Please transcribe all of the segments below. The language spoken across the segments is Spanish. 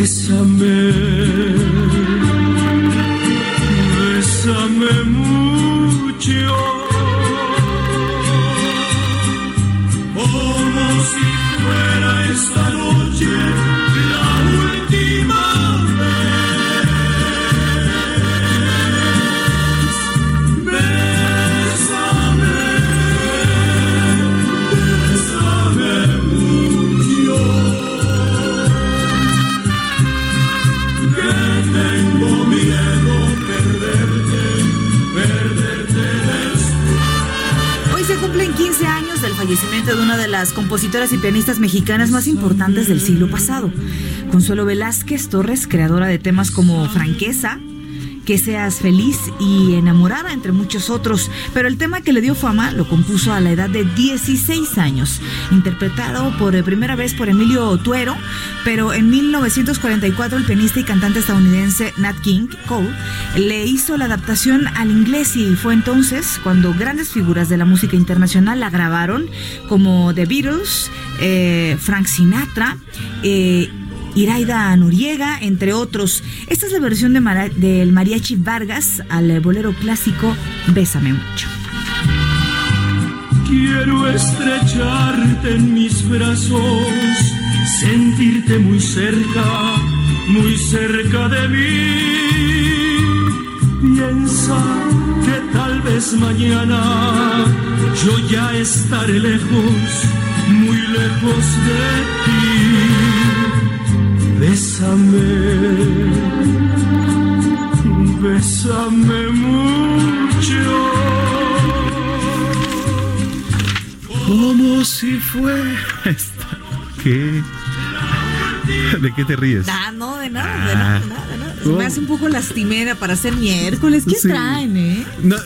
Bésame, fallecimiento de una de las compositoras y pianistas mexicanas más importantes del siglo pasado, Consuelo Velázquez Torres, creadora de temas como Franqueza, que seas feliz y enamorada, entre muchos otros. Pero el tema que le dio fama lo compuso a la edad de 16 años, interpretado por eh, primera vez por Emilio Tuero, pero en 1944 el pianista y cantante estadounidense Nat King Cole le hizo la adaptación al inglés y fue entonces cuando grandes figuras de la música internacional la grabaron, como The Beatles, eh, Frank Sinatra, eh, Iraida Noriega, entre otros. Esta es la versión de del Mariachi Vargas al bolero clásico Bésame mucho. Quiero estrecharte en mis brazos, sentirte muy cerca, muy cerca de mí. Piensa que tal vez mañana yo ya estaré lejos, muy lejos de ti. Bésame, bésame mucho. Como si fue. esta- ¿Qué? ¿De qué te ríes? Ah, no, de nada, de nada, de nada, de nada. Me hace un poco lastimera para ser miércoles. ¿Qué Sí. traen, eh? No.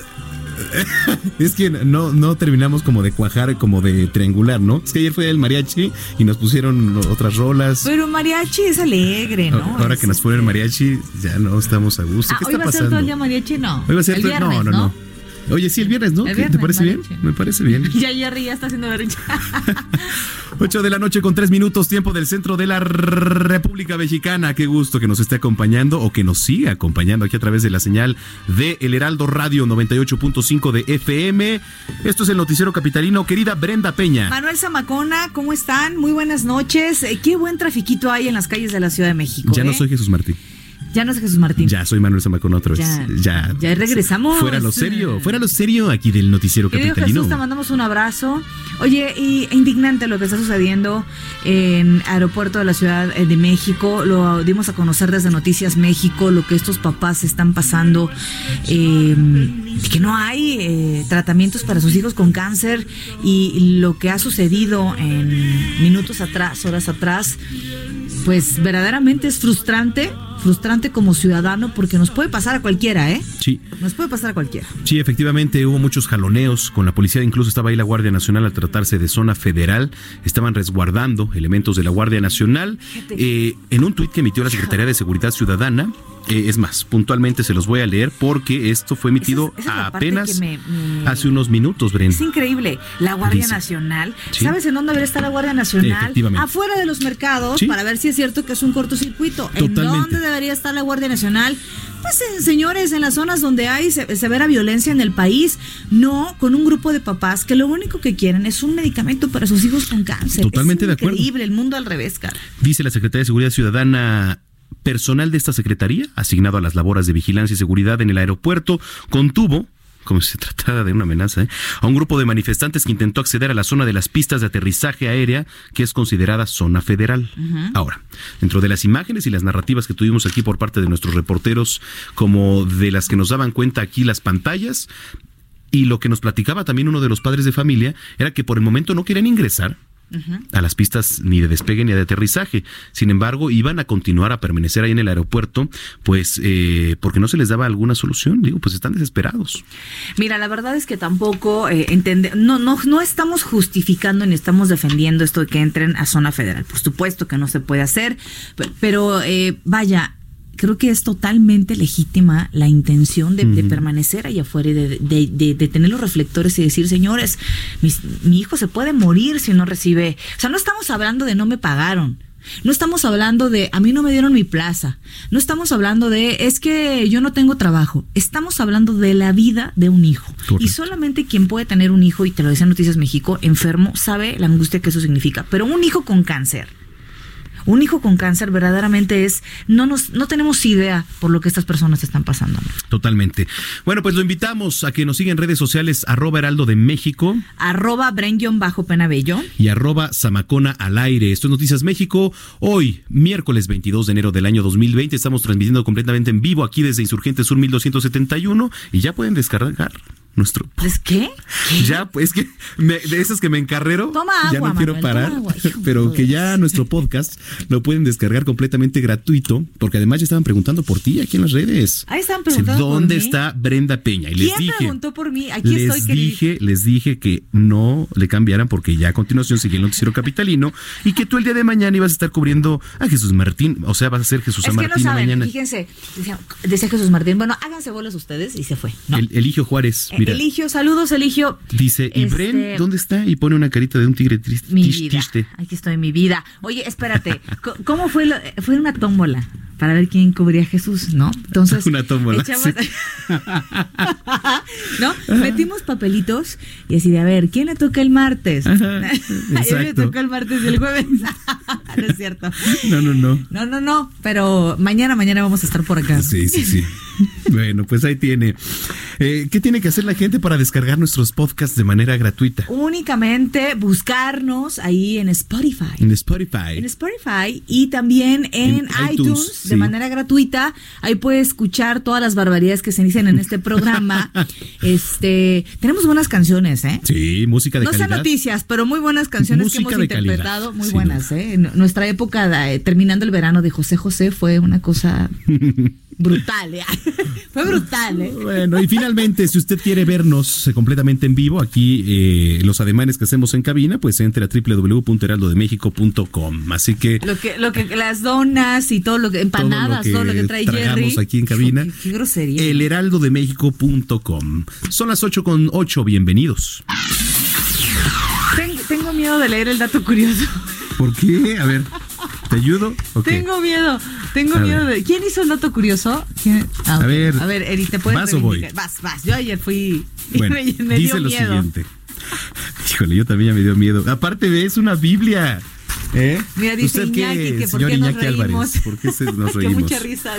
Es que no, no terminamos como de cuajar, como de triangular, ¿no? Es que ayer fue el mariachi y nos pusieron otras rolas. Pero mariachi es alegre, ¿no? Ahora Es- que nos fueron el mariachi, ya no estamos a gusto. Ah, ¿Qué hoy está va a ser todo el día mariachi, no. Hoy va a ser el todo- viernes, no, no, no. Oye, sí, el viernes, ¿no? El ¿Qué- viernes, ¿Te parece bien? Me parece bien. Ya Jerry ya está haciendo berrinche. 8 de la noche con 3 minutos, tiempo del centro de la República Mexicana. Qué gusto que nos esté acompañando o que nos siga acompañando aquí a través de la señal de El Heraldo Radio 98.5 de FM. Esto es el Noticiero Capitalino. Querida Brenda Peña. Manuel Zamacona, ¿cómo están? Muy buenas noches. Eh, Qué buen trafiquito hay en las calles de la Ciudad de México. Ya no ¿eh? soy Jesús Martín. Ya no es Jesús Martín. Ya soy Manuel Zamacón otra vez. Ya, Ya, ya regresamos. Fuera lo serio, fuera lo serio aquí del Noticiero Querido Capitalino. Jesús, te mandamos un abrazo. Oye, y indignante lo que está sucediendo en aeropuerto de la Ciudad eh, de México. Lo dimos a conocer desde Noticias México, lo que estos papás están pasando, eh, que no hay eh, tratamientos para sus hijos con cáncer y lo que ha sucedido en minutos atrás, horas atrás, pues verdaderamente es frustrante, frustrante como ciudadano porque nos puede pasar a cualquiera, ¿eh? Sí. Nos puede pasar a cualquiera. Sí, efectivamente hubo muchos jaloneos con la policía, incluso estaba ahí la Guardia Nacional al tratarse de zona federal, estaban resguardando elementos de la Guardia Nacional. Eh, en un tuit que emitió la Secretaría de Seguridad Ciudadana, eh, es más, puntualmente se los voy a leer porque esto fue emitido Esa es- esa es apenas que me- me- hace unos minutos, Brenda. Es increíble. La Guardia Dice. Nacional. Sí. ¿Sabes en dónde debería estar la Guardia Nacional? Afuera de los mercados Sí. para ver si es cierto que es un cortocircuito. ¿En dónde debería estar la Guardia Nacional? Pues señores, en las zonas donde hay severa violencia en el país, no con un grupo de papás que lo único que quieren es un medicamento para sus hijos con cáncer. Totalmente de acuerdo. Increíble, el mundo al revés, cara. Dice la Secretaría de Seguridad Ciudadana personal de esta secretaría, asignado a las labores de vigilancia y seguridad en el aeropuerto, contuvo como si se tratara de una amenaza, ¿eh? a un grupo de manifestantes que intentó acceder a la zona de las pistas de aterrizaje aérea, que es considerada zona federal. Ahora, dentro de las imágenes y las narrativas que tuvimos aquí por parte de nuestros reporteros, como de las que nos daban cuenta aquí las pantallas, y lo que nos platicaba también uno de los padres de familia, era que por el momento no querían ingresar a las pistas ni de despegue ni de aterrizaje. Sin embargo, iban a continuar a permanecer ahí en el aeropuerto, pues eh, porque no se les daba alguna solución. Digo, pues están desesperados. Mira, la verdad es que tampoco eh, no, no, no estamos justificando ni estamos defendiendo esto de que entren a zona federal. Por supuesto que no se puede hacer, pero eh, vaya, creo que es totalmente legítima la intención de, permanecer allá afuera y de, tener los reflectores y decir, señores, mi hijo se puede morir si no recibe. O sea, no estamos hablando de no me pagaron. No estamos hablando de a mí no me dieron mi plaza. No estamos hablando de es que yo no tengo trabajo. Estamos hablando de la vida de un hijo. Y solamente quien puede tener un hijo, y te lo decía Noticias México, enfermo, sabe la angustia que eso significa. Pero un hijo con cáncer un hijo con cáncer verdaderamente es, no nos, no tenemos idea por lo que estas personas están pasando. Totalmente. Bueno, pues lo invitamos a que nos siga en redes sociales, arroba heraldo de México. Arroba Brenguion bajo Penabello. Y arroba Samacona al aire. Esto es Noticias México. Hoy, miércoles 22 de enero del año 2020, estamos transmitiendo completamente en vivo aquí desde Insurgente Sur 1271 y ya pueden descargar nuestro. ¿Es qué? Ya, pues que de esas que me encarrero. Toma ya no quiero parar. pero que ya nuestro podcast lo pueden descargar completamente gratuito, porque además ya estaban preguntando por ti aquí en las redes. Ahí están preguntando. ¿Dónde está Brenda Peña? Y les dije. preguntó por mí? Aquí les estoy, dije, les dije que no le cambiaran porque ya a continuación sigue el noticiero capitalino y que tú el día de mañana ibas a estar cubriendo a Jesús Martín, o sea, vas a ser Jesús es Martín no mañana. Fíjense, decía, Jesús Martín, bueno, háganse bolas ustedes y se fue. El, Eligio Juárez. Mira. Eligio, saludos, Eligio. Dice, ¿y Bren este, dónde está? Y pone una carita de un tigre triste. Mi vida. Aquí estoy, mi vida. Oye, espérate, ¿cómo fue? fue una tómbola para ver quién cubría a Jesús, ¿no? Entonces, una tómbola. ¿No? Metimos papelitos y así de, a ver, ¿quién le toca el martes? Ajá, le toca el martes y el jueves. no es cierto. No, no, no. No, no, no, pero mañana, mañana vamos a estar por acá. Sí, sí, sí. bueno, pues ahí tiene. Eh, ¿Qué tiene que hacer la gente para descargar nuestros podcasts de manera gratuita? Únicamente buscarnos ahí en Spotify. En Spotify. En Spotify y también en, iTunes, de manera gratuita. Ahí puede escuchar todas las barbaridades que se dicen en este programa. este, tenemos buenas canciones, ¿eh? Sí, música de calidad. No sé noticias, pero muy buenas canciones que hemos interpretado, muy buenas, ¿eh? Nuestra época, eh, terminando el verano de José José, fue una cosa brutal, ¿eh? Fue brutal, ¿eh? Bueno, y finalmente, si usted quiere vernos completamente en vivo, aquí eh, los ademanes que hacemos en cabina, pues entre a www.heraldodemexico.com. Así que. Lo que, lo que las donas y todo lo que, empanadas, todo lo que, trae Jerry. aquí en cabina. Qué, grosería. Elheraldodemexico.com. Son las 8 con 8, bienvenidos. tengo miedo de leer el dato curioso. ¿Por qué? A ver. ¿Te ayudo? Tengo miedo, tengo miedo de. ¿Quién hizo el dato curioso? Ah, a ver. A ver, Eri, ¿te puedes ¿Vas o voy? Vas, vas. Yo ayer fui. Bueno, me, dice lo siguiente. Híjole, yo también ya me dio miedo. Aparte de, es una Biblia. ¿Eh? Mira, dice ¿Usted Iñaki qué, que por qué nos reímos. Álvarez, ¿por qué se nos reímos? mucha risa.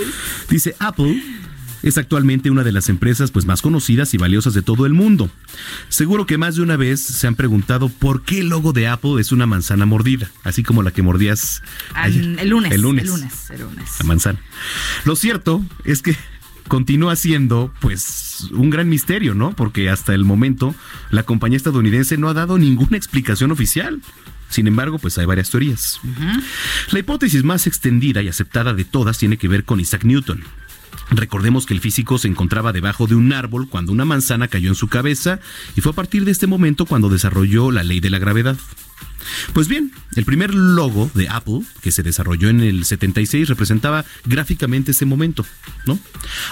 Dice Apple es actualmente una de las empresas pues más conocidas y valiosas de todo el mundo. Seguro que más de una vez se han preguntado por qué el logo de Apple es una manzana mordida, así como la que mordías ayer, el, lunes, el lunes. El lunes. El lunes. La manzana. Lo cierto es que continúa siendo pues un gran misterio, ¿no? Porque hasta el momento la compañía estadounidense no ha dado ninguna explicación oficial. Sin embargo, pues hay varias teorías. La hipótesis más extendida y aceptada de todas tiene que ver con Isaac Newton, Recordemos que el físico se encontraba debajo de un árbol cuando una manzana cayó en su cabeza y fue a partir de este momento cuando desarrolló la ley de la gravedad. Pues bien, el primer logo de Apple, que se desarrolló en el 76, representaba gráficamente ese momento, ¿no?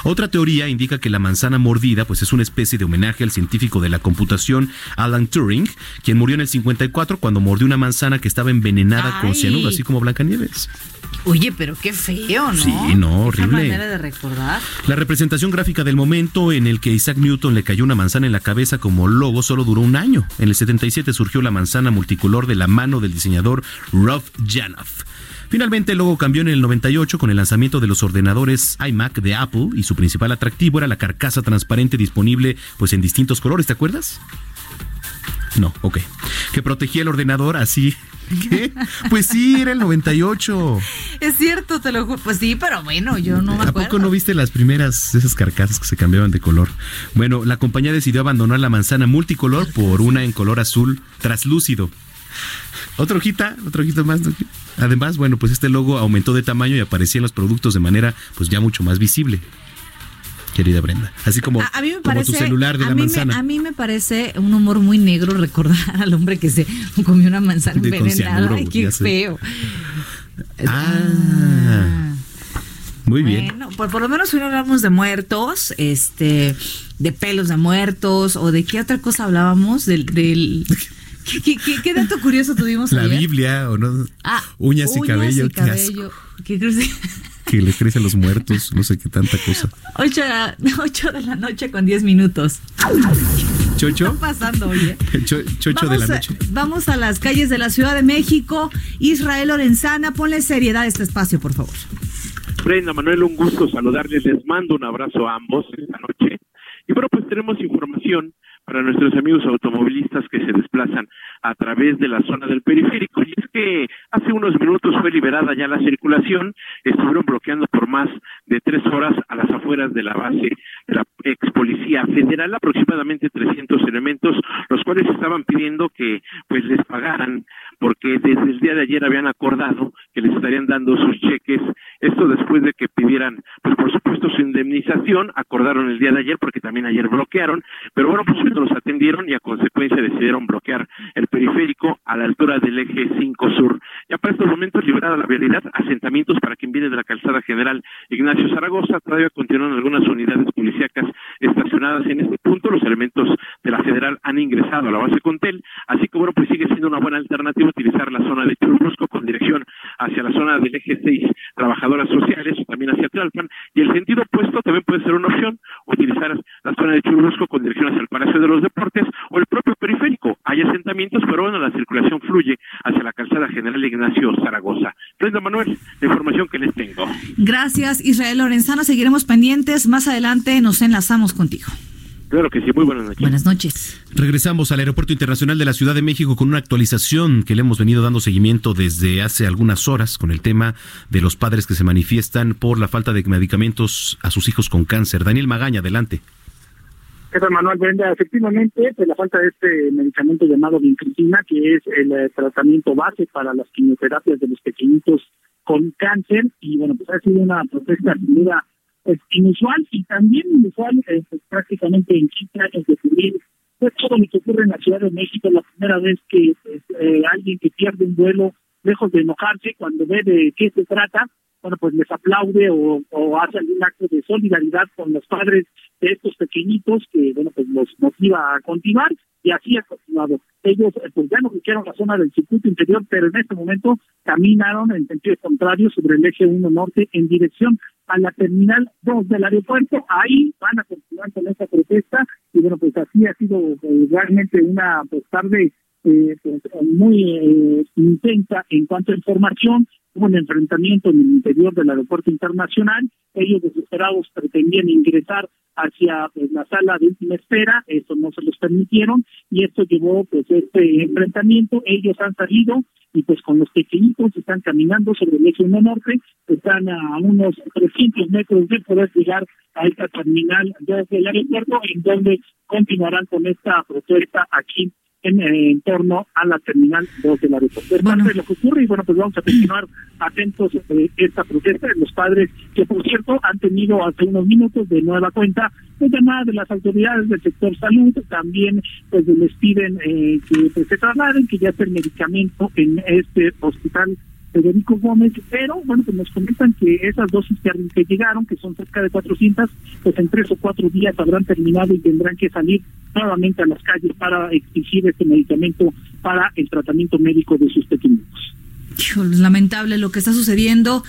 Otra teoría indica que la manzana mordida pues es una especie de homenaje al científico de la computación Alan Turing, quien murió en el 54 cuando mordió una manzana que estaba envenenada con cianuro, así como Blancanieves. Oye, pero qué feo, ¿no? Sí, no, horrible. manera de recordar. La representación gráfica del momento en el que Isaac Newton le cayó una manzana en la cabeza como logo solo duró un año. En el 77 surgió la manzana multicolor de la mano del diseñador Rob Janoff. Finalmente el logo cambió en el 98 con el lanzamiento de los ordenadores iMac de Apple y su principal atractivo era la carcasa transparente disponible pues en distintos colores, ¿te acuerdas? No, ok. Que protegía el ordenador así ¿Qué? Pues sí, era el 98. Es cierto, te lo juro. Pues sí, pero bueno, yo no me acuerdo. ¿A poco no viste las primeras esas carcasas que se cambiaban de color? Bueno, la compañía decidió abandonar la manzana multicolor por una en color azul traslúcido. Otra hojita, otra hojita más. Además, bueno, pues este logo aumentó de tamaño y aparecía en los productos de manera pues ya mucho más visible querida Brenda. Así como, tu celular de la manzana. a mí me parece un humor muy negro recordar al hombre que se comió una manzana envenenada. Ay, qué feo. Ah. ah. Muy bien. Bueno, por, por lo menos hoy no hablamos de muertos, este, de pelos de muertos, o de qué otra cosa hablábamos, del, del ¿Qué, qué, dato curioso tuvimos La Biblia, o no. Ah, uñas, y cabello. Y cabello. ¿Qué, que le crecen los muertos, no sé qué tanta cosa. 8 de la noche con 10 minutos. ¿Chocho? ¿Qué está pasando, oye? chocho de la noche. vamos a las calles de la Ciudad de México. Israel Lorenzana, ponle seriedad a este espacio, por favor. Brenda, Manuel, un gusto saludarles. Les mando un abrazo a ambos esta noche. Y bueno, pues tenemos información para nuestros amigos automovilistas que se desplazan a través de la zona del periférico. Y es que hace unos minutos fue liberada ya la circulación, estuvieron bloqueando por más de tres horas a las afueras de la base de la ex policía federal, aproximadamente 300 elementos, los cuales estaban pidiendo que pues les pagaran porque desde el día de ayer habían acordado que les estarían dando sus cheques, esto después de que pidieran, pues por supuesto su indemnización, acordaron el día de ayer porque también ayer bloquearon, pero bueno, pues los atendieron y a consecuencia decidieron bloquear el periférico a la altura del eje 5 sur. Ya para estos momentos liberada la vialidad, asentamientos para quien viene de la calzada general Ignacio Zaragoza, todavía continúan algunas unidades policíacas estacionadas en este punto, los elementos de la federal han ingresado a la base Contel, así que bueno, pues sigue siendo una buena alternativa utilizar la zona de Churubusco con dirección hacia la zona del eje 6, trabajadoras sociales, también hacia Tlalpan, y el sentido opuesto también puede ser una opción, utilizar la zona de Churubusco con dirección hacia el Palacio de los Deportes o el propio periférico. Hay asentamientos, pero bueno, la circulación fluye hacia la calzada general Ignacio Zaragoza. Brenda Manuel, la información que les tengo. Gracias, Israel Lorenzana. Seguiremos pendientes. Más adelante nos enlazamos contigo. Claro que sí, muy buenas noches. Buenas noches. Regresamos al Aeropuerto Internacional de la Ciudad de México con una actualización que le hemos venido dando seguimiento desde hace algunas horas con el tema de los padres que se manifiestan por la falta de medicamentos a sus hijos con cáncer. Daniel Magaña, adelante. ¿Qué Manuel Brenda? Efectivamente, pues la falta de este medicamento llamado vincristina, que es el eh, tratamiento base para las quimioterapias de los pequeñitos con cáncer, y bueno, pues ha sido una protesta sin duda pues, inusual y también inusual eh, pues, prácticamente en 15 años de cubrir pues todo lo que ocurre en la Ciudad de México, la primera vez que pues, eh, alguien que pierde un vuelo, lejos de enojarse, cuando ve de qué se trata, bueno, pues les aplaude o, o hace algún acto de solidaridad con los padres de estos pequeñitos que, bueno, pues los motiva a continuar y así ha continuado. Ellos, eh, pues ya no quisieron la zona del circuito interior, pero en este momento caminaron en sentido contrario sobre el eje 1 norte en dirección a la terminal 2 del aeropuerto. Ahí van a continuar con esta protesta y bueno, pues así ha sido eh, realmente una pues, tarde eh, pues, muy eh, intensa en cuanto a información. Hubo un enfrentamiento en el interior del aeropuerto internacional. Ellos desesperados pretendían ingresar hacia pues, la sala de última espera, eso no se los permitieron y esto llevó pues este enfrentamiento. Ellos han salido y pues con los pequeñitos están caminando sobre el eje 1 norte, están a unos 300 metros de poder llegar a esta terminal desde el aeropuerto, en donde continuarán con esta protesta aquí en, torno a la terminal 2 del aeropuerto. Es parte de lo que ocurre y bueno, pues vamos a continuar atentos de esta protesta. De los padres que, por cierto, han tenido hace unos minutos de nueva cuenta pues llamada de las autoridades del sector salud, también pues les piden eh, que pues, se trasladen, que ya esté el medicamento en este hospital Federico Gómez, pero bueno, pues nos comentan que esas dosis que, llegaron, que son cerca de 400, pues en tres o cuatro días habrán terminado y tendrán que salir nuevamente a las calles para exigir este medicamento para el tratamiento médico de sus pequeños lamentable lo que está sucediendo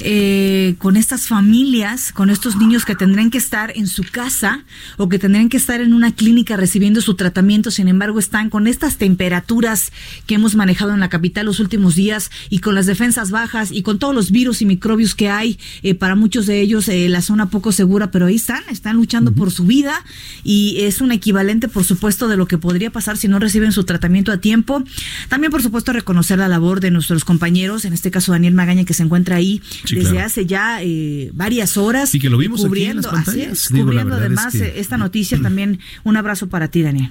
eh, con estas familias, con estos niños que tendrán que estar en su casa o que tendrán que estar en una clínica recibiendo su tratamiento, sin embargo están con estas temperaturas que hemos manejado en la capital los últimos días y con las defensas bajas y con todos los virus y microbios que hay, eh, para muchos de ellos eh, la zona poco segura, pero ahí están, están luchando por su vida y es un equivalente, por supuesto, de lo que podría pasar si no reciben su tratamiento a tiempo. También, por supuesto, reconocer la labor de nuestros compañeros, en este caso Daniel Magaña, que se encuentra ahí desde hace ya eh, varias horas. Y que lo vimos cubriendo, aquí cubriendo además esta noticia. También un abrazo para ti, Daniel.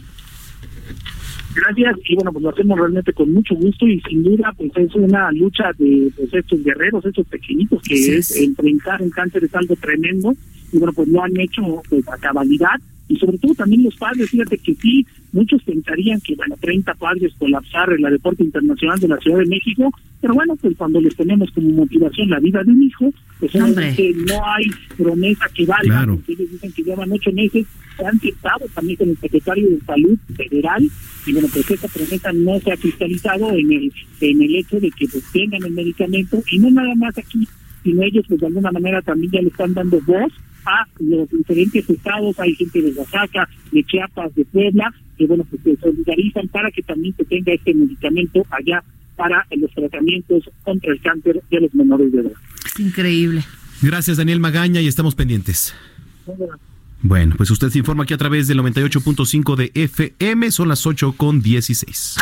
Gracias, y bueno, pues lo hacemos realmente con mucho gusto y sin duda, pues es una lucha de pues, estos guerreros, estos pequeñitos, que es enfrentar un cáncer es algo tremendo, y bueno, pues lo han hecho pues, a cabalidad, y sobre todo también los padres, fíjate que sí, muchos pensarían que, bueno, 30 padres colapsar el aeropuerto internacional de la Ciudad de México, pero bueno, pues cuando les tenemos como motivación la vida de un hijo, pues obviamente no hay promesa que valga, porque ellos dicen que llevan ocho meses, se han sentado también con el secretario de Salud Federal, y bueno, pues esta promesa no se ha cristalizado en el, en el hecho de que pues, tengan el medicamento, y no nada más aquí, sino ellos pues de alguna manera también ya le están dando voz a los diferentes estados, hay gente de Oaxaca, de Chiapas, de Puebla, que bueno, pues se solidarizan para que también se tenga este medicamento allá para los tratamientos contra el cáncer de los menores de edad. Es increíble. Gracias, Daniel Magaña, y estamos pendientes. Bueno, pues usted se informa aquí a través del 98.5 de FM, son las 8 con 16.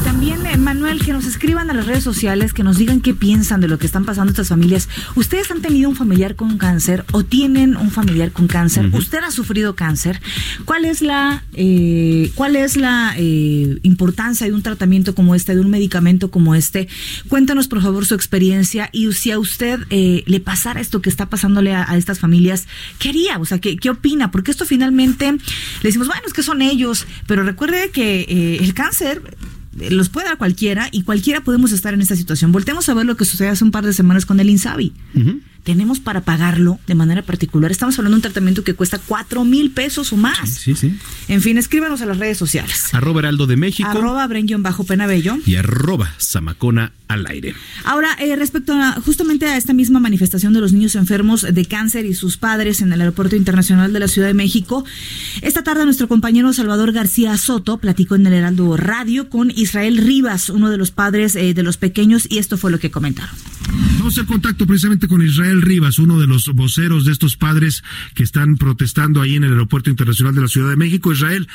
Y también, eh, Manuel, que nos escriban a las redes sociales, que nos digan qué piensan de lo que están pasando estas familias. ¿Ustedes han tenido un familiar con cáncer o tienen un familiar con cáncer? ¿Usted ha sufrido cáncer? ¿Cuál es la, eh, cuál es la eh, importancia de un tratamiento como este, de un medicamento como este? Cuéntanos, por favor, su experiencia y si a usted le pasara esto que está pasándole a, estas familias, ¿qué haría? O sea, ¿qué, qué opina? Porque esto finalmente le decimos, bueno, es que son ellos, pero recuerde que eh, el cáncer eh, los puede dar cualquiera y cualquiera podemos estar en esta situación. Voltemos a ver lo que sucedió hace un par de semanas con el Insabi tenemos para pagarlo de manera particular. Estamos hablando de un tratamiento que cuesta cuatro mil pesos o más. Sí, sí. En fin, escríbanos a las redes sociales. Arroba Heraldo de México. Arroba bajo Penabello. Y arroba Zamacona al aire. Ahora, eh, respecto a justamente a esta misma manifestación de los niños enfermos de cáncer y sus padres en el Aeropuerto Internacional de la Ciudad de México, esta tarde nuestro compañero Salvador García Soto platicó en el Heraldo Radio con Israel Rivas, uno de los padres eh, de los pequeños, y esto fue lo que comentaron. Vamos a hacer contacto precisamente con Israel Rivas, uno de los voceros de estos padres que están protestando ahí en el Aeropuerto Internacional de la Ciudad de México. Israel,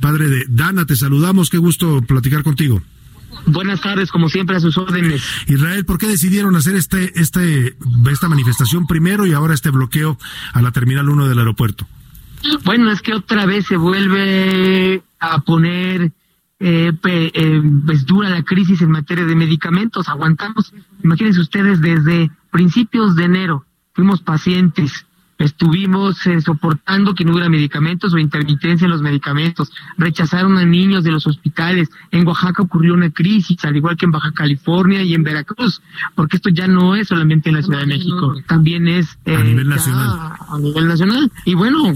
padre de Dana, te saludamos, qué gusto platicar contigo. Buenas tardes, como siempre, a sus órdenes. Israel, ¿por qué decidieron hacer este, este, esta manifestación primero y ahora este bloqueo a la Terminal 1 del aeropuerto? Bueno, es que otra vez se vuelve a poner eh, eh, pues dura la crisis en materia de medicamentos. Aguantamos, imagínense ustedes, desde principios de enero fuimos pacientes Estuvimos eh, soportando que no hubiera medicamentos o intermitencia en los medicamentos. Rechazaron a niños de los hospitales. En Oaxaca ocurrió una crisis, al igual que en Baja California y en Veracruz, porque esto ya no es solamente en la Ciudad de México, también es a nivel nacional. A nivel nacional. Y bueno,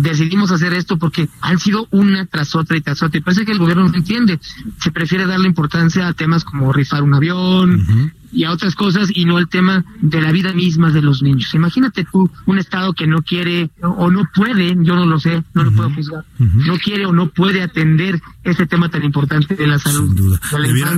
decidimos hacer esto porque han sido una tras otra y tras otra. Y parece que el gobierno no entiende. Se prefiere darle importancia a temas como rifar un avión, y a otras cosas y no al tema de la vida misma de los niños. Imagínate tú un Estado que no quiere o no puede, yo no lo sé, no lo puedo juzgar, no quiere o no puede atender ese tema tan importante de la salud. Sin duda.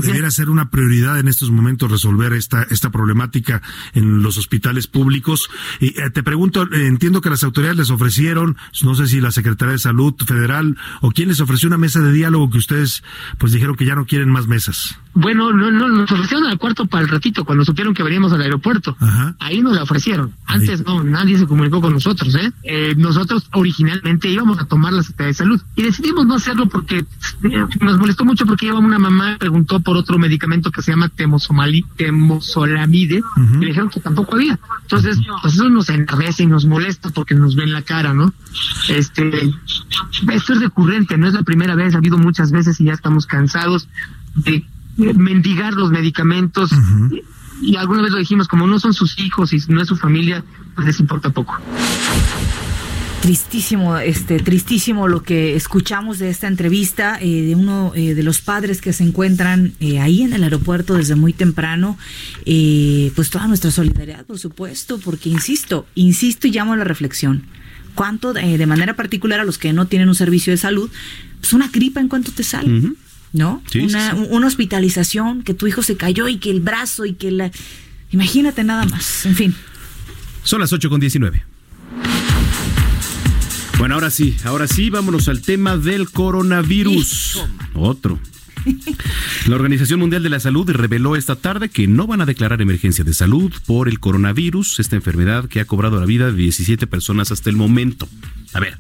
debiera, ser una prioridad en estos momentos resolver esta, esta problemática en los hospitales públicos. Y eh, te pregunto, eh, entiendo que las autoridades les ofrecieron, no sé si la Secretaría de Salud Federal o quién les ofreció una mesa de diálogo que ustedes pues dijeron que ya no quieren más mesas. Bueno, no, no, nos ofrecieron al cuarto para el ratito cuando supieron que veníamos al aeropuerto. Ahí nos la ofrecieron. Antes no, nadie se comunicó con nosotros, ¿eh? ¿eh? Nosotros originalmente íbamos a tomar la Secretaría de Salud y decidimos no hacerlo porque eh, nos molestó mucho porque iba una mamá preguntó por otro medicamento que se llama temosomali, temosolamide y le dijeron que tampoco había. Entonces, pues eso nos enrarece y nos molesta porque nos ven la cara, ¿no? Este, esto es recurrente, no es la primera vez, ha habido muchas veces y ya estamos cansados de mendigar los medicamentos. y, alguna vez lo dijimos, como no son sus hijos y no es su familia, pues les importa poco. Tristísimo, este, tristísimo lo que escuchamos de esta entrevista eh, de uno eh, de los padres que se encuentran eh, ahí en el aeropuerto desde muy temprano. pues toda nuestra solidaridad, por supuesto, porque insisto, insisto y llamo a la reflexión. ¿Cuánto, de manera particular, a los que no tienen un servicio de salud, pues una gripa en cuanto te sale? ¿No? una, una, hospitalización, que tu hijo se cayó y que el brazo y que la... Imagínate nada más, en fin. Son las 8 con 19. Bueno, ahora sí, ahora sí, vámonos al tema del coronavirus. Otro. La Organización Mundial de la Salud reveló esta tarde que no van a declarar emergencia de salud por el coronavirus, esta enfermedad que ha cobrado la vida de 17 personas hasta el momento. A ver,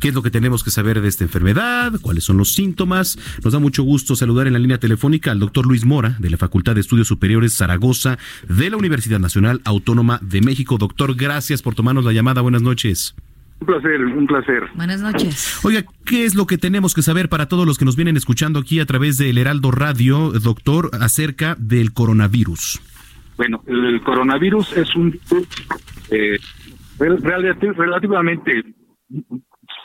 qué es lo que tenemos que saber de esta enfermedad, cuáles son los síntomas. Nos da mucho gusto saludar en la línea telefónica al doctor Luis Mora, de la Facultad de Estudios Superiores Zaragoza, de la Universidad Nacional Autónoma de México. Doctor, gracias por tomarnos la llamada. Buenas noches. Un placer, un placer. Buenas noches. Oiga, ¿qué es lo que tenemos que saber para todos los que nos vienen escuchando aquí a través del Heraldo Radio, doctor, acerca del coronavirus? Bueno, el coronavirus es un eh, relativamente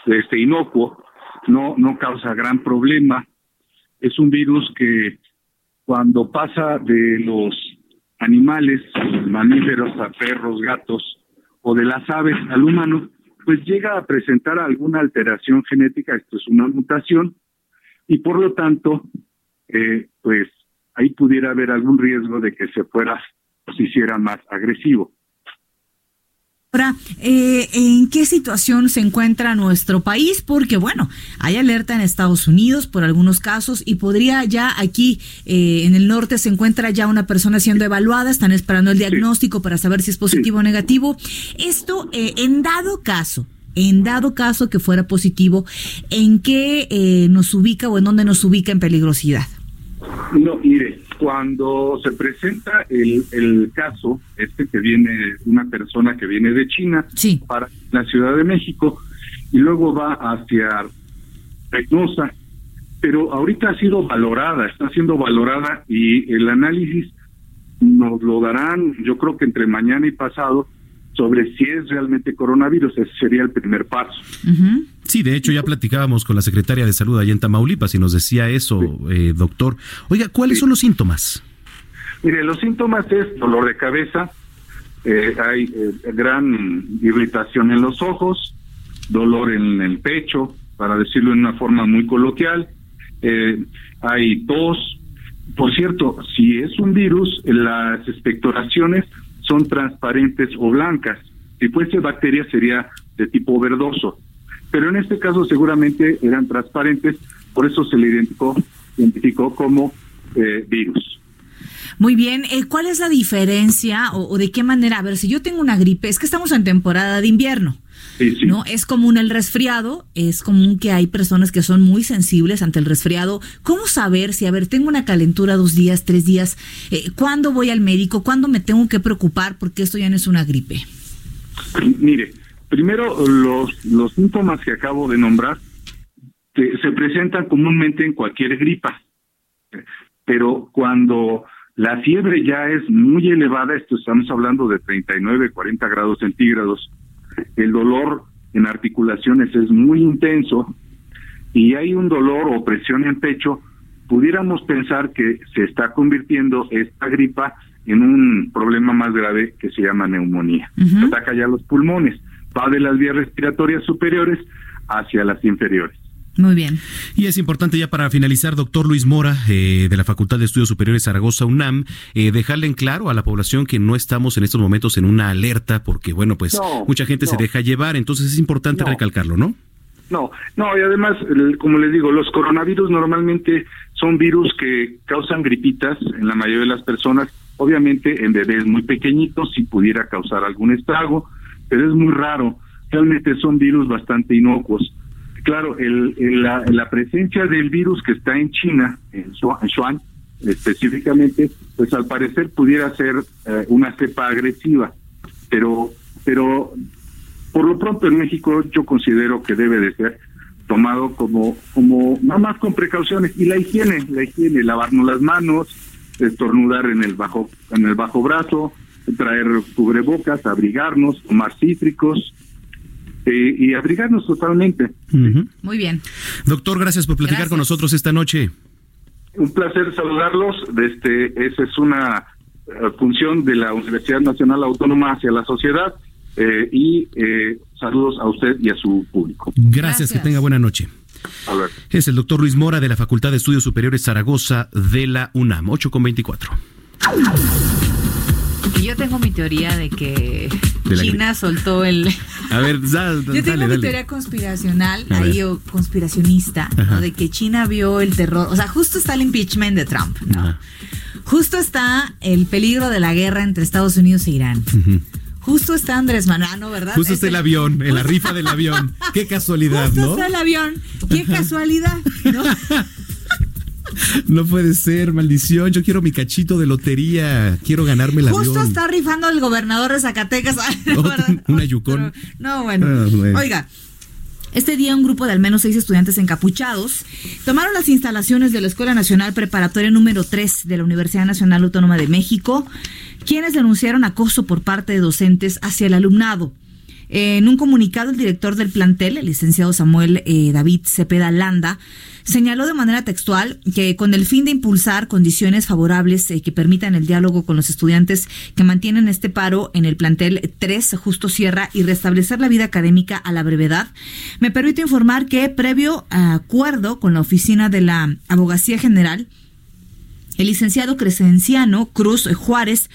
este inocuo, no, no causa gran problema. Es un virus que cuando pasa de los animales, mamíferos a perros, gatos, o de las aves al humano, pues llega a presentar alguna alteración genética, esto es una mutación, y por lo tanto, eh, pues ahí pudiera haber algún riesgo de que se fuera o se hiciera más agresivo. Ahora, eh, ¿en qué situación se encuentra nuestro país? Porque, bueno, hay alerta en Estados Unidos por algunos casos y podría ya aquí eh, en el norte se encuentra ya una persona siendo evaluada, están esperando el diagnóstico para saber si es positivo o negativo. Esto, eh, en dado caso, en dado caso que fuera positivo, ¿en qué nos ubica o en dónde nos ubica en peligrosidad? No, mire, cuando se presenta el, el caso, este que viene, una persona que viene de China para la Ciudad de México y luego va hacia Reynosa, pero ahorita ha sido valorada, está siendo valorada y el análisis nos lo darán, yo creo que entre mañana y pasado, sobre si es realmente coronavirus. Ese sería el primer paso. Sí, de hecho ya platicábamos con la secretaria de Salud allá en Tamaulipas y nos decía eso, eh, doctor. Oiga, ¿cuáles son los síntomas? Mire, los síntomas es dolor de cabeza, eh, hay eh, gran irritación en los ojos, dolor en el pecho, para decirlo en una forma muy coloquial, hay tos. Por cierto, si es un virus, las expectoraciones son transparentes o blancas. Si fuese bacteria sería de tipo verdoso. Pero en este caso seguramente eran transparentes, por eso se le identificó, identificó como eh, virus. Muy bien, eh, ¿cuál es la diferencia o, de qué manera? A ver, si yo tengo una gripe, es que estamos en temporada de invierno. ¿No? Es común el resfriado, es común que hay personas que son muy sensibles ante el resfriado. ¿Cómo saber si, a ver, tengo una calentura dos días, tres días, eh, cuándo voy al médico, cuándo me tengo que preocupar porque esto ya no es una gripe? Mire, primero los, los síntomas que acabo de nombrar se presentan comúnmente en cualquier gripa, pero cuando la fiebre ya es muy elevada, esto estamos hablando de 39, 40 grados centígrados, el dolor en articulaciones es muy intenso y hay un dolor o presión en pecho, pudiéramos pensar que se está convirtiendo esta gripa en un problema más grave que se llama neumonía. Ataca ya los pulmones, va de las vías respiratorias superiores hacia las inferiores. Muy bien. Y es importante ya para finalizar, doctor Luis Mora, eh, de la Facultad de Estudios Superiores Zaragoza UNAM, eh, dejarle en claro a la población que no estamos en estos momentos en una alerta, porque bueno, pues mucha gente se deja llevar, entonces es importante recalcarlo, ¿no? No, no, y además, como les digo, los coronavirus normalmente son virus que causan gripitas en la mayoría de las personas, obviamente en bebés muy pequeñitos si pudiera causar algún estrago, pero es muy raro. Realmente son virus bastante inocuos. Claro, el, la, presencia del virus que está en China, en Shuan específicamente, pues al parecer pudiera ser eh, una cepa agresiva, pero pero por lo pronto en México yo considero que debe de ser tomado como como nada más con precauciones y la higiene, la higiene, lavarnos las manos, estornudar en el bajo en el bajo brazo, traer cubrebocas, abrigarnos, tomar cítricos, eh, y abrigarnos totalmente. Muy bien. Doctor, gracias por platicar con nosotros esta noche. Un placer saludarlos. Este, esa es una eh, función de la Universidad Nacional Autónoma hacia la sociedad. Eh, y saludos a usted y a su público. Gracias, que tenga buena noche. Es el doctor Luis Mora de la Facultad de Estudios Superiores Zaragoza de la UNAM, 8 con 24. Yo tengo mi teoría de que China soltó el. A ver, Yo tengo mi teoría conspiracional, ahí o conspiracionista, de que China vio el terror. O sea, justo está el impeachment de Trump, ¿no? Justo está el peligro de la guerra entre Estados Unidos e Irán. Justo está Andrés Manano, ¿verdad? Justo está el avión, en la rifa del avión. Qué casualidad, Justo ¿no? está el avión. Qué casualidad, ¿no? No puede ser, maldición. Yo quiero mi cachito de lotería. Quiero ganarme la Justo está rifando el gobernador de Zacatecas. una yucón. no, bueno. Ah, Oiga. Este día un grupo de al menos seis estudiantes encapuchados tomaron las instalaciones de la Escuela Nacional Preparatoria número 3 de la Universidad Nacional Autónoma de México, quienes denunciaron acoso por parte de docentes hacia el alumnado. En un comunicado, el director del plantel, el licenciado Samuel eh, David Cepeda Landa, señaló de manera textual que con el fin de impulsar condiciones favorables eh, que permitan el diálogo con los estudiantes que mantienen este paro en el plantel 3 Justo Sierra y restablecer la vida académica a la brevedad, me permito informar que previo acuerdo con la oficina de la Abogacía General, el licenciado Crescenciano Cruz Juárez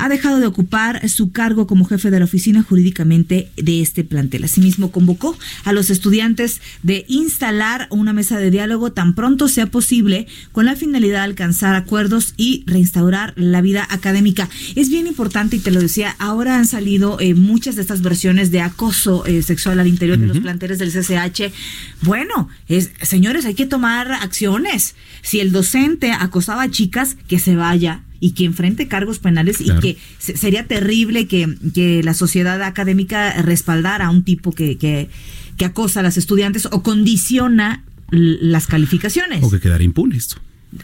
ha dejado de ocupar su cargo como jefe de la oficina jurídicamente de este plantel. Asimismo, convocó a los estudiantes de instalar una mesa de diálogo tan pronto sea posible con la finalidad de alcanzar acuerdos y reinstaurar la vida académica. Es bien importante, y te lo decía, ahora han salido eh, muchas de estas versiones de acoso eh, sexual al interior de los planteles del CCH. Bueno, es, señores, hay que tomar acciones. Si el docente acosaba a chicas, que se vaya y que enfrente cargos penales y que sería terrible que, que, la sociedad académica respaldara a un tipo que, que, que acosa a las estudiantes o condiciona las calificaciones. O que quedara impune esto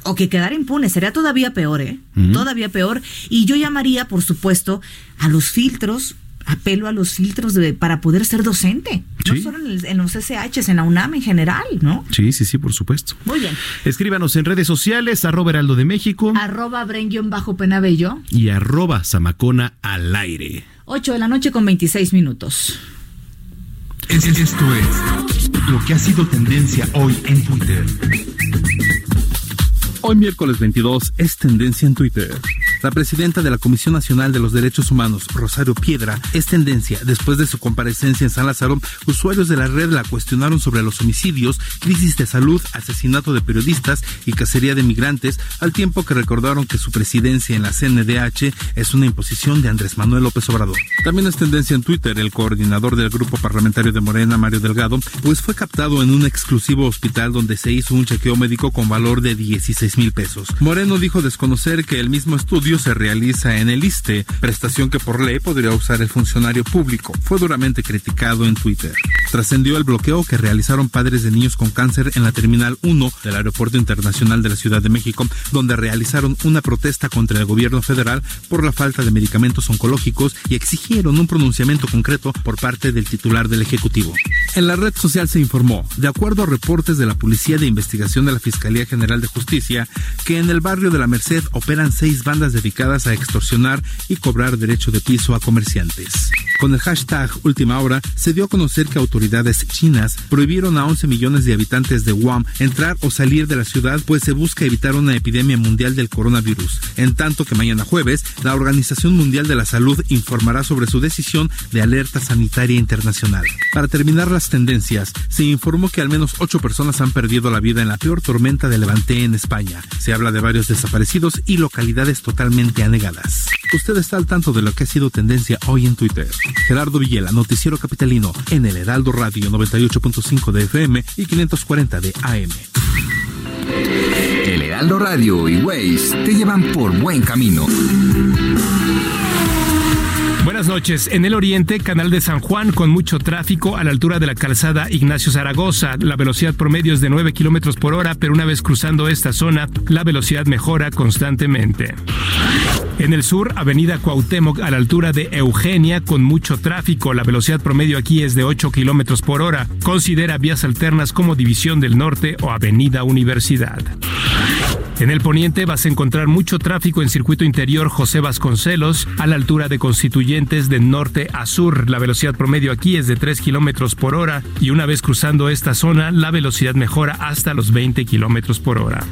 o que quedara impune, sería todavía peor, ¿eh? Todavía peor. Y yo llamaría, por supuesto, a los filtros apelo a los filtros de, para poder ser docente, no solo en, los SHs, en la UNAM en general, ¿no? Sí, sí, sí, por supuesto. Muy bien. Escríbanos en redes sociales, arroba heraldo de México. Arroba bren bajo penabello. Y arroba zamacona al aire. 8 de la noche con 26 minutos. Esto es lo que ha sido tendencia hoy en Twitter. Hoy miércoles 22 es tendencia en Twitter. La presidenta de la Comisión Nacional de los Derechos Humanos, Rosario Piedra, es tendencia. Después de su comparecencia en San Lázaro, usuarios de la red la cuestionaron sobre los homicidios, crisis de salud, asesinato de periodistas y cacería de migrantes, al tiempo que recordaron que su presidencia en la CNDH es una imposición de Andrés Manuel López Obrador. También es tendencia en Twitter el coordinador del grupo parlamentario de Morena, Mario Delgado, pues fue captado en un exclusivo hospital donde se hizo un chequeo médico con valor de 16 mil pesos. Moreno dijo desconocer que el mismo estudio se realiza en el ISTE, prestación que por ley podría usar el funcionario público. Fue duramente criticado en Twitter. Trascendió el bloqueo que realizaron padres de niños con cáncer en la Terminal 1 del Aeropuerto Internacional de la Ciudad de México, donde realizaron una protesta contra el gobierno federal por la falta de medicamentos oncológicos y exigieron un pronunciamiento concreto por parte del titular del Ejecutivo. En la red social se informó, de acuerdo a reportes de la Policía de Investigación de la Fiscalía General de Justicia, que en el barrio de la Merced operan seis bandas de dedicadas a extorsionar y cobrar derecho de piso a comerciantes. Con el hashtag Última Hora se dio a conocer que autoridades chinas prohibieron a 11 millones de habitantes de Guam entrar o salir de la ciudad pues se busca evitar una epidemia mundial del coronavirus. En tanto que mañana jueves, la Organización Mundial de la Salud informará sobre su decisión de alerta sanitaria internacional. Para terminar las tendencias, se informó que al menos ocho personas han perdido la vida en la peor tormenta de Levante en España. Se habla de varios desaparecidos y localidades totalmente anegadas. Usted está al tanto de lo que ha sido tendencia hoy en Twitter. Gerardo Villela, Noticiero Capitalino, en el Heraldo Radio 98.5 de FM y 540 de AM. El Heraldo Radio y Waze te llevan por buen camino. Buenas noches. En el oriente, Canal de San Juan con mucho tráfico a la altura de la calzada Ignacio Zaragoza. La velocidad promedio es de 9 kilómetros por hora, pero una vez cruzando esta zona, la velocidad mejora constantemente. En el sur, Avenida Cuauhtémoc a la altura de Eugenia con mucho tráfico. La velocidad promedio aquí es de 8 kilómetros por hora. Considera vías alternas como División del Norte o Avenida Universidad. En el poniente vas a encontrar mucho tráfico en circuito interior José Vasconcelos a la altura de Constituyentes de norte a sur. La velocidad promedio aquí es de 3 kilómetros por hora y una vez cruzando esta zona la velocidad mejora hasta los 20 kilómetros por hora.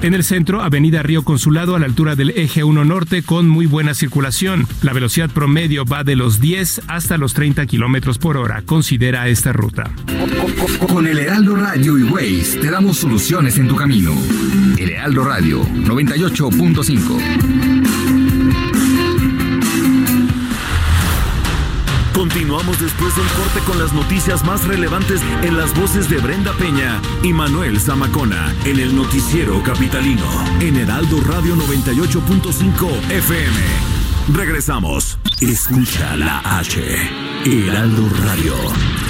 En el centro, Avenida Río Consulado a la altura del eje 1 norte con muy buena circulación. La velocidad promedio va de los 10 hasta los 30 kilómetros por hora. Considera esta ruta. Con el Heraldo Radio y Waze te damos soluciones en tu camino. El Heraldo Radio 98.5. Continuamos después del corte con las noticias más relevantes en las voces de Brenda Peña y Manuel Zamacona en el noticiero capitalino en Heraldo Radio 98.5 FM. Regresamos. Escucha la H. Heraldo Radio.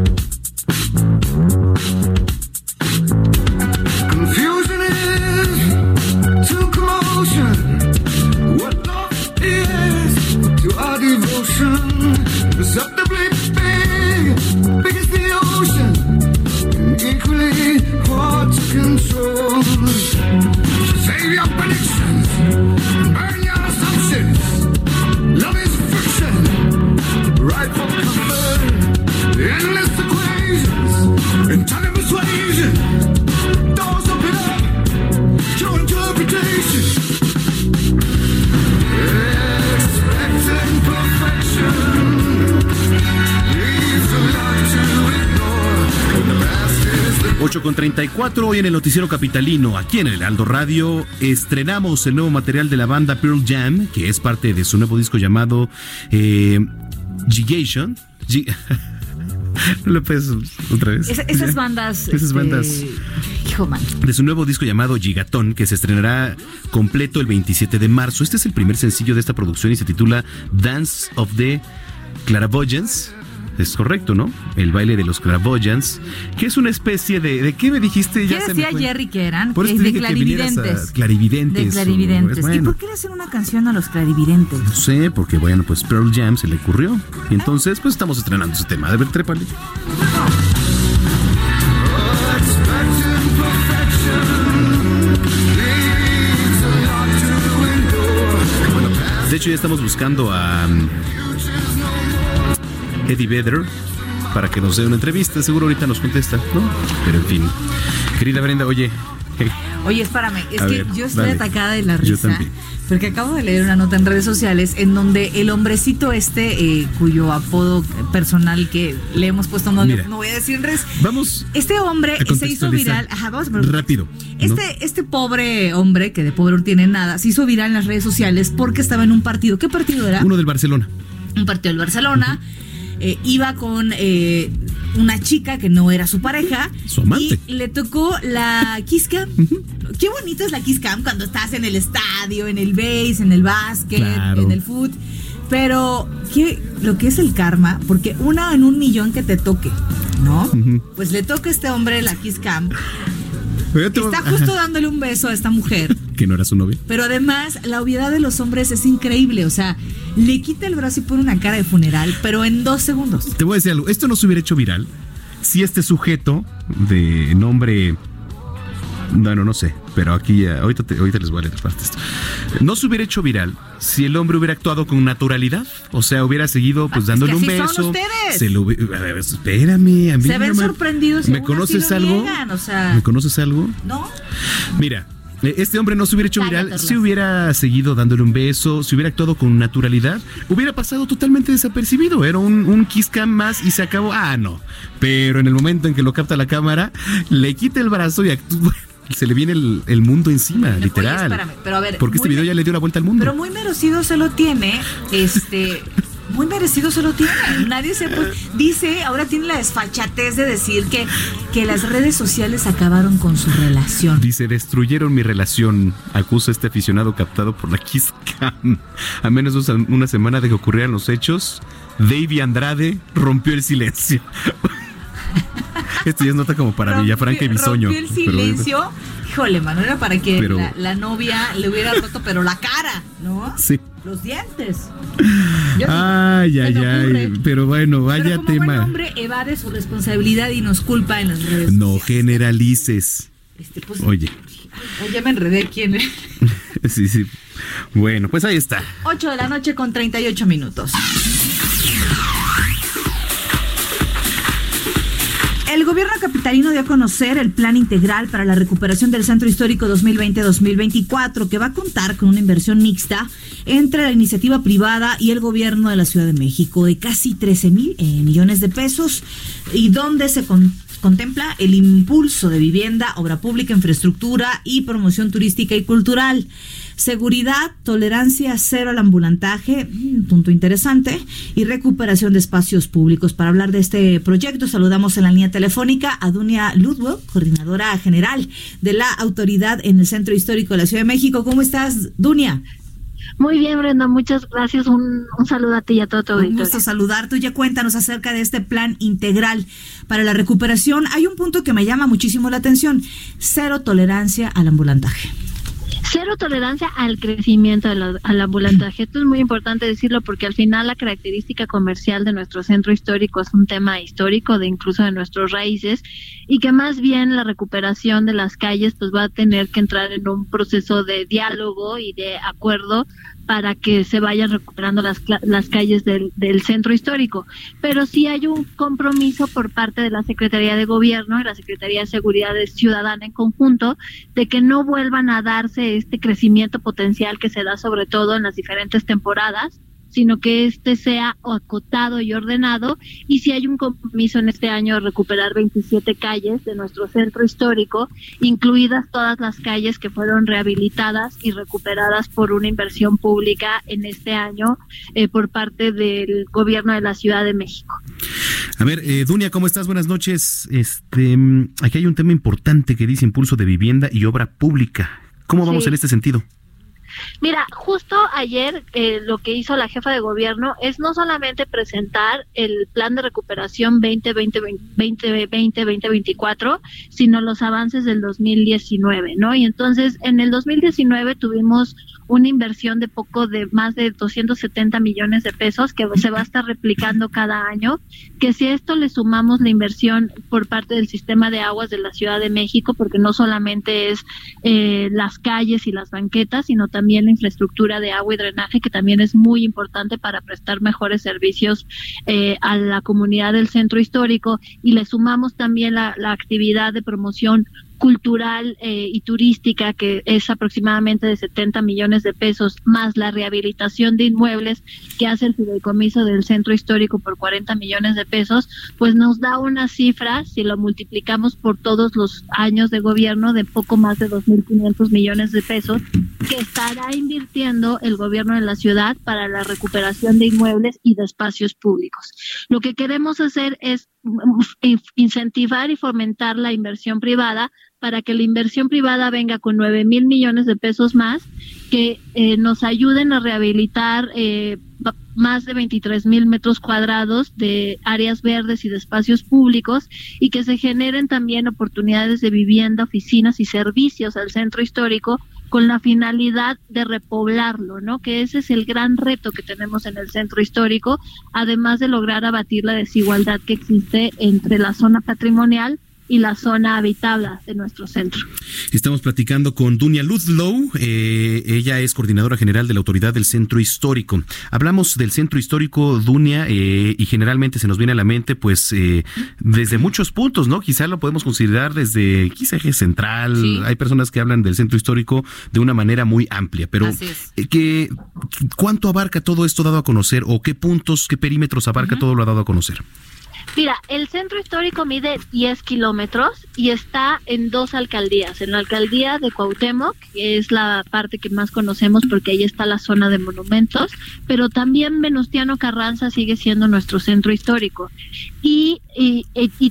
34, hoy en el Noticiero Capitalino, aquí en el Aldo Radio, estrenamos el nuevo material de la banda Pearl Jam, que es parte de su nuevo disco llamado eh, Gigation. G- ¿No lo puedes otra vez? Esa- esas bandas. Esas este, bandas. Hijo, man. de su nuevo disco llamado Gigatón, que se estrenará completo el 27 de marzo. Este es el primer sencillo de esta producción y se titula Dance of the Claraboyants. Es correcto, ¿no? El baile de los Claraboyants, que es una especie de... ¿De qué me dijiste? ¿Qué Ya se me decía. Jerry que eran? Por eso te de dije que vinieras a clarividentes. clarividentes. De o- clarividentes. es ¿Y por qué le hacen una canción a los clarividentes? No sé, porque bueno, pues Pearl Jam se le ocurrió. Y entonces, pues estamos estrenando ese tema. A ver, trépale. De hecho, ya estamos buscando a um, Eddie Vedder para que nos dé una entrevista. Seguro ahorita nos contesta, ¿no? Pero en fin. Querida Brenda, oye. Oye, espérame, es A que ver, yo estoy dale. atacada de la Yo risa. también. Porque acabo de leer una nota en redes sociales en donde el hombrecito este, eh, cuyo apodo personal que le hemos puesto, no, Mira. no voy a decir. Vamos. Este hombre se hizo viral. Ajá, vamos a. Rápido. ¿no? Este, este pobre hombre, que de pobre no tiene nada, se hizo viral en las redes sociales porque estaba en un partido. ¿Qué partido era? Uno del Barcelona. un partido del Barcelona. Eh, iba con eh, una chica que no era su pareja. Su amante. Y le tocó la Kiss Cam. Qué bonito es la Kiss Cam cuando estás en el estadio, en el base, en el básquet, Claro. en el foot. Pero, ¿qué, lo que es el karma? Porque una en un millón que te toque, ¿no? Pues le toca a este hombre la Kiss Cam. Está justo dándole un beso a esta mujer. Que no era su novia. Pero además, la obviedad de los hombres es increíble. O sea, le quita el brazo y pone una cara de funeral, pero en dos segundos. Te voy a decir algo. Esto no se hubiera hecho viral si este sujeto de nombre bueno, no sé, pero aquí ahorita, ahorita les voy a leer parte esto. No se hubiera hecho viral si el hombre hubiera actuado con naturalidad, o sea, hubiera seguido pues ah, dándole un beso. Son ustedes. Se lo, espérame, a mí se ven sorprendidos. ¿Me conoces algo? ¿Me conoces algo? No. Mira, este hombre no se hubiera hecho viral si hubiera seguido dándole un beso, si hubiera actuado con naturalidad, hubiera pasado totalmente desapercibido. Era un, un kiss cam más y se acabó. Ah, no. Pero en el momento en que lo capta la cámara, le quita el brazo y actúa se le viene el, mundo encima, literal. pero a ver, porque este video ya le dio la vuelta al mundo. Pero muy merecido se lo tiene, este, muy merecido se lo tiene. Nadie se dice, ahora tiene la desfachatez de decir que, que las redes sociales acabaron con su relación. Dice, destruyeron mi relación, acusa este aficionado captado por la Kiss Cam. A menos de una semana de que ocurrieran los hechos, Davey Andrade rompió el silencio. Esto ya es nota como para Villafranca y Bisoño. El silencio. Híjole, mano, era para que la, novia le hubiera roto, pero la cara, ¿no? Sí. Los dientes. ay, ay, ay. Pero bueno, vaya pero como tema. Hombre evade su responsabilidad y nos culpa en las redes. No generalices. Este, pues, Oye. Ya me enredé quién es. sí, sí. Bueno, pues ahí está. 8 de la noche con 38 minutos. Gobierno capitalino dio a conocer el plan integral para la recuperación del centro histórico 2020-2024, que va a contar con una inversión mixta entre la iniciativa privada y el gobierno de la Ciudad de México de casi 13 mil eh, millones de pesos y donde se contempla el impulso de vivienda, obra pública, infraestructura y promoción turística y cultural. Seguridad, tolerancia cero al ambulantaje, mm, punto interesante, y recuperación de espacios públicos. Para hablar de este proyecto, saludamos en la línea telefónica a Dunia Ludwig, coordinadora general de la autoridad en el Centro Histórico de la Ciudad de México. ¿Cómo estás, Dunia? Muy bien, Brenda, muchas gracias. Un, un saludo a ti y a todo tu auditorio. Un gusto saludarte. Ya cuéntanos acerca de este plan integral para la recuperación. Hay un punto que me llama muchísimo la atención: cero tolerancia al ambulantaje. Cero tolerancia al crecimiento al ambulantaje. Esto es muy importante decirlo porque al final la característica comercial de nuestro centro histórico es un tema histórico de incluso de nuestros raíces y que más bien la recuperación de las calles pues va a tener que entrar en un proceso de diálogo y de acuerdo para que se vayan recuperando las, las calles del, del, centro histórico. Pero sí hay un compromiso por parte de la Secretaría de Gobierno y la Secretaría de Seguridad Ciudadana en conjunto de que no vuelvan a darse este crecimiento potencial que se da sobre todo en las diferentes temporadas sino que este sea acotado y ordenado. Y si hay un compromiso en este año de recuperar 27 calles de nuestro centro histórico, incluidas todas las calles que fueron rehabilitadas y recuperadas por una inversión pública en este año eh, por parte del gobierno de la Ciudad de México. A ver, eh, Dunia, ¿cómo estás? Buenas noches. Este, aquí hay un tema importante que dice impulso de vivienda y obra pública. ¿Cómo vamos en este sentido? Mira, justo ayer eh, lo que hizo la jefa de gobierno es no solamente presentar el plan de recuperación 2020-2024, sino los avances del 2019, ¿no? Y entonces en el 2019 tuvimos una inversión de poco de más de 270 millones de pesos que se va a estar replicando cada año, que si a esto le sumamos la inversión por parte del sistema de aguas de la Ciudad de México, porque no solamente es eh, las calles y las banquetas, sino también la infraestructura de agua y drenaje, que también es muy importante para prestar mejores servicios eh, a la comunidad del centro histórico, y le sumamos también la, la actividad de promoción cultural eh, y turística, que es aproximadamente de 70 millones de pesos, más la rehabilitación de inmuebles que hace el fideicomiso del centro histórico por 40 millones de pesos, pues nos da una cifra, si lo multiplicamos por todos los años de gobierno, de poco más de 2.500 millones de pesos, que estará invirtiendo el gobierno de la ciudad para la recuperación de inmuebles y de espacios públicos. Lo que queremos hacer es incentivar y fomentar la inversión privada para que la inversión privada venga con 9 mil millones de pesos más que eh, nos ayuden a rehabilitar eh, más de 23 mil metros cuadrados de áreas verdes y de espacios públicos y que se generen también oportunidades de vivienda, oficinas y servicios al centro histórico con la finalidad de repoblarlo, ¿no? Que ese es el gran reto que tenemos en el centro histórico, además de lograr abatir la desigualdad que existe entre la zona patrimonial y la zona habitable de nuestro centro. Estamos platicando con Dunia Ludlow, eh, ella es coordinadora general de la Autoridad del Centro Histórico. Hablamos del Centro Histórico, Dunia, eh, y generalmente se nos viene a la mente, pues, eh, desde muchos puntos, ¿no? Quizá lo podemos considerar desde quizá eje central. Hay personas que hablan del Centro Histórico de una manera muy amplia, pero ¿qué, ¿cuánto abarca todo esto dado a conocer o qué puntos, qué perímetros abarca todo lo dado a conocer? Mira, el centro histórico mide 10 kilómetros y está en dos alcaldías. En la alcaldía de Cuauhtémoc, que es la parte que más conocemos porque ahí está la zona de monumentos, pero también Venustiano Carranza sigue siendo nuestro centro histórico. Y, y,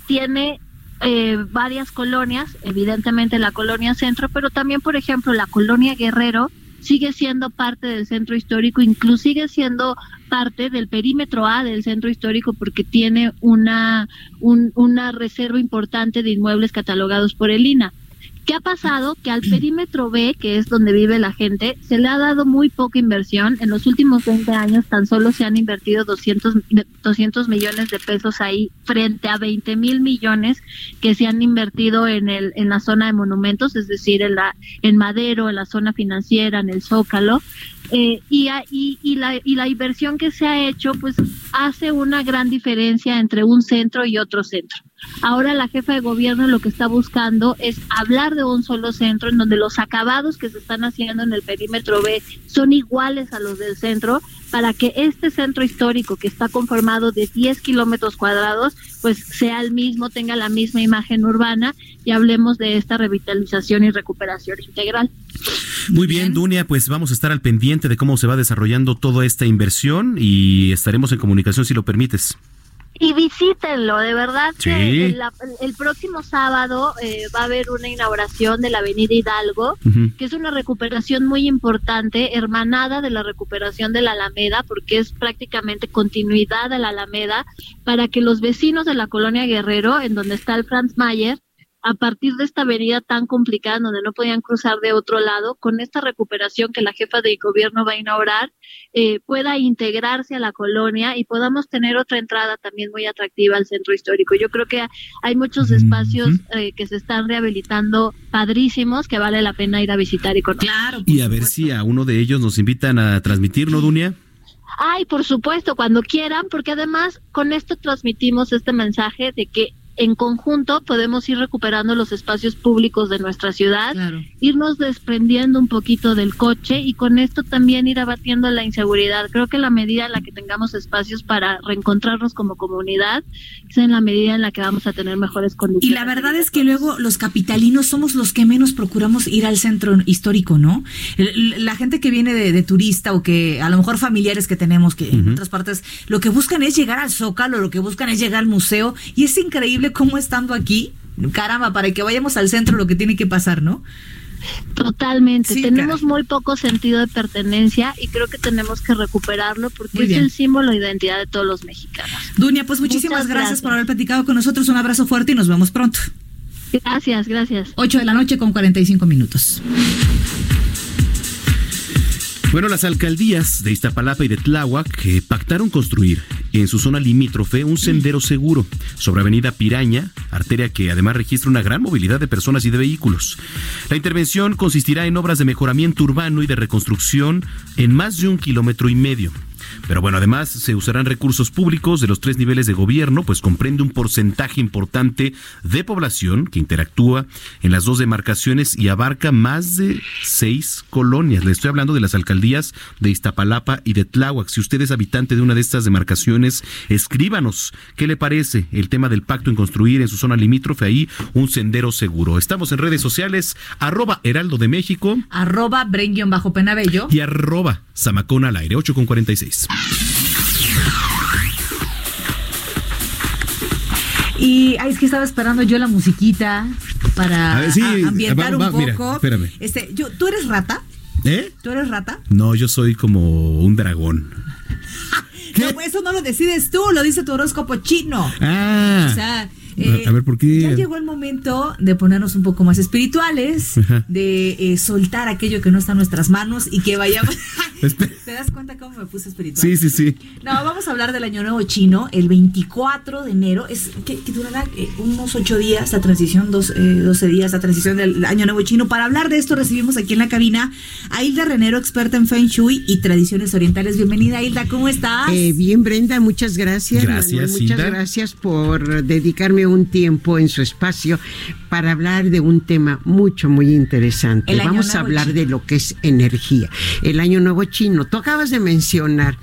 tiene eh, varias colonias, evidentemente la colonia centro, pero también, por ejemplo, la colonia Guerrero sigue siendo parte del centro histórico, incluso sigue siendo parte del perímetro A del centro histórico porque tiene una, una reserva importante de inmuebles catalogados por el INA. ¿Qué ha pasado? Que al perímetro B, que es donde vive la gente, se le ha dado muy poca inversión. En los últimos 20 años tan solo se han invertido 200, 200 millones de pesos ahí frente a 20 mil millones que se han invertido en, el, la zona de monumentos, es decir, en, la, en Madero, en la zona financiera, en el Zócalo. Eh, y, y, la, y la inversión que se ha hecho pues hace una gran diferencia entre un centro y otro centro. Ahora la jefa de gobierno lo que está buscando es hablar de un solo centro en donde los acabados que se están haciendo en el perímetro B son iguales a los del centro para que este centro histórico que está conformado de 10 kilómetros cuadrados pues sea el mismo, tenga la misma imagen urbana y hablemos de esta revitalización y recuperación integral. Muy bien, Dunia, pues vamos a estar al pendiente de cómo se va desarrollando toda esta inversión y estaremos en comunicación si lo permites y visítenlo, de verdad que el, próximo sábado eh, va a haber una inauguración de la Avenida Hidalgo, que es una recuperación muy importante, hermanada de la recuperación de la Alameda, porque es prácticamente continuidad de la Alameda, para que los vecinos de la colonia Guerrero, en donde está el Franz Mayer, a partir de esta avenida tan complicada donde no podían cruzar de otro lado, con esta recuperación que la jefa de gobierno va a inaugurar, eh, pueda integrarse a la colonia y podamos tener otra entrada también muy atractiva al centro histórico. Yo creo que hay muchos espacios eh, que se están rehabilitando padrísimos que vale la pena ir a visitar y conocer. Claro, y a ver si a uno de ellos nos invitan a transmitir, ¿no, Dunia? Ay, por supuesto, cuando quieran, porque además con esto transmitimos este mensaje de que en conjunto podemos ir recuperando los espacios públicos de nuestra ciudad, irnos desprendiendo un poquito del coche y con esto también ir abatiendo la inseguridad. Creo que la medida en la que tengamos espacios para reencontrarnos como comunidad es en la medida en la que vamos a tener mejores condiciones. Y la verdad es que luego los capitalinos somos los que menos procuramos ir al centro histórico, ¿no? La gente que viene de, turista o que a lo mejor familiares que tenemos que en otras partes lo que buscan es llegar al Zócalo, lo que buscan es llegar al museo y es increíble cómo estando aquí, caramba, para que vayamos al centro lo que tiene que pasar, ¿no? Totalmente. tenemos muy poco sentido de pertenencia y creo que tenemos que recuperarlo porque es el símbolo de identidad de todos los mexicanos. Dunia, pues muchísimas gracias, por haber platicado con nosotros. Un abrazo fuerte y nos vemos pronto. Gracias, gracias. 8 de la noche con 45 minutos. Bueno, las alcaldías de Iztapalapa y de Tláhuac eh, pactaron construir en su zona limítrofe un sendero seguro sobre Avenida Piraña, arteria que además registra una gran movilidad de personas y de vehículos. La intervención consistirá en obras de mejoramiento urbano y de reconstrucción en más de un kilómetro y medio. Pero bueno, además se usarán recursos públicos de los tres niveles de gobierno, pues comprende un porcentaje importante de población que interactúa en las dos demarcaciones y abarca más de seis colonias. Le estoy hablando de las alcaldías de Iztapalapa y de Tláhuac. Si usted es habitante de una de estas demarcaciones, escríbanos qué le parece el tema del pacto en construir en su zona limítrofe ahí un sendero seguro. Estamos en redes sociales, arroba Heraldo de México, arroba bajo penabello y arroba Zamacona al aire, 8 con 46. Y ay, es que estaba esperando yo la musiquita para ambientar un poco. espérame. Este, yo, ¿tú eres rata? ¿Eh? ¿Tú eres rata? No, yo soy como un dragón. No, eso no lo decides tú, lo dice tu horóscopo chino. Ah. O sea, A- a ver, ¿por qué? Ya llegó el momento de ponernos un poco más espirituales, Ajá. de eh, soltar aquello que no está en nuestras manos y que vayamos. ¿Te das cuenta cómo me puse espiritual? Sí, sí, sí. No, vamos a hablar del Año Nuevo Chino, el 24 de enero, es que, que durará eh, unos 8 días la transición, dos, eh, 12 días la transición del Año Nuevo Chino. Para hablar de esto recibimos aquí en la cabina a Hilda Renero, experta en Feng Shui y tradiciones orientales. Bienvenida Hilda, ¿cómo estás? Eh, bien, Brenda, muchas gracias. Gracias, Manuel, muchas Hilda. gracias por dedicarme un tiempo en su espacio para hablar de un tema mucho, muy interesante. El Vamos a hablar Chino. de lo que es energía. El Año Nuevo Chino. Tú acabas de mencionar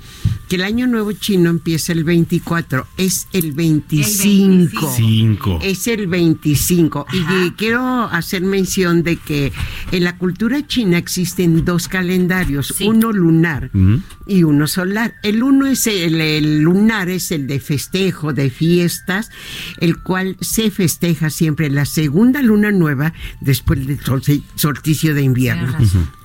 que el Año Nuevo Chino empieza el 24, es el 25. Cinco. Es el 25. Y quiero hacer mención de que en la cultura china existen dos calendarios, uno lunar y uno solar. El uno es el, el lunar, es el de festejo, de fiestas, el cual se festeja siempre la segunda luna nueva después del solsticio de invierno.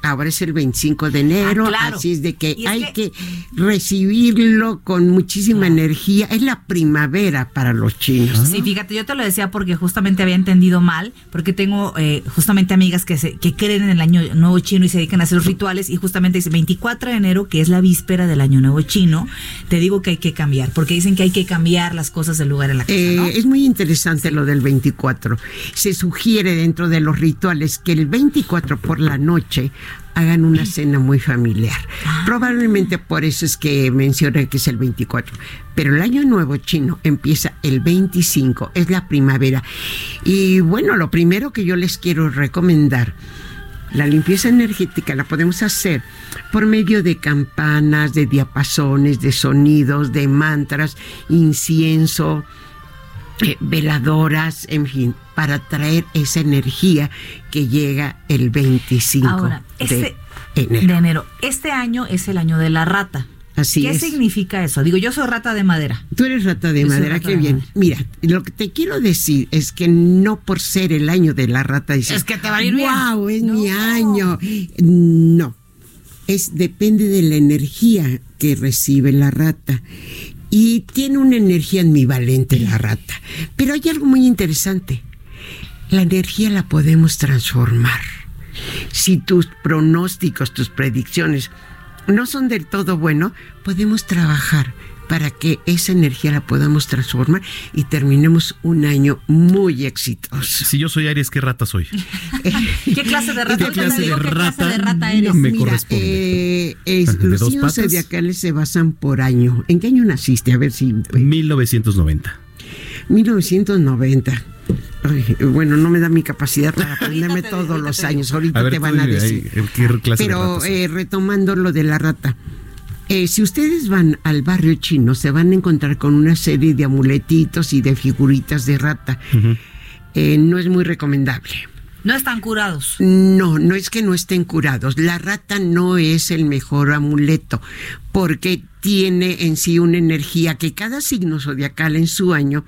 Ahora es el 25 de enero, Ah, claro. así es de que es hay que- que... recibirlo con muchísima energía. Es la primavera para los chinos. Sí, fíjate, yo te lo decía porque justamente había entendido mal, porque tengo eh, justamente amigas que, se, que creen en el año nuevo chino y se dedican a hacer los rituales y justamente dice 24 de enero, que es la víspera del año nuevo chino, te digo que hay que cambiar, porque dicen que hay que cambiar las cosas del lugar en la casa, Eh, ¿no? Es muy interesante lo del 24. Se sugiere dentro de los rituales que el 24 por la noche hagan una cena muy familiar. Probablemente por eso es que mencioné que es el 24. Pero el año nuevo chino empieza el 25, es la primavera. Y bueno, lo primero que yo les quiero recomendar la limpieza energética la podemos hacer por medio de campanas, de diapasones, de sonidos, de mantras, incienso, eh, veladoras, en fin, para traer esa energía que llega el 25 Ahora, este de enero. de enero. Este año es el año de la rata. Así ¿Qué es. significa eso? Digo, yo soy rata de madera. Tú eres rata de Yo madera, rata qué de bien. madera. Mira, lo que te quiero decir es que no por ser el año de la rata dices, Es que te va a ir bien". wow, es mi año. No, es depende de la energía que recibe la rata. Y tiene una energía ambivalente la rata. Pero hay algo muy interesante. La energía la podemos transformar. Si tus pronósticos, tus predicciones no son del todo buenos, podemos trabajar para que esa energía la podamos transformar y terminemos un año muy exitoso. Si yo soy Aries, ¿qué rata soy? ¿Qué clase de rata? ¿Qué clase digo de qué clase de rata eres. me Mira, corresponde? eh, es- ¿De los signos zodiacales se basan por año. ¿En qué año naciste? A ver si... 1990. 1990. Ay, bueno, no me da mi capacidad para aprenderme todos los años. Ahorita ver, te van a decir. ay, ¿qué clase de Pero rata soy? eh, retomando lo de la rata. Eh, si ustedes van al barrio chino, se van a encontrar con una serie de amuletitos y de figuritas de rata. Eh, no es muy recomendable. No están curados. No, no es que no estén curados. La rata no es el mejor amuleto porque tiene en sí una energía que cada signo zodiacal en su año,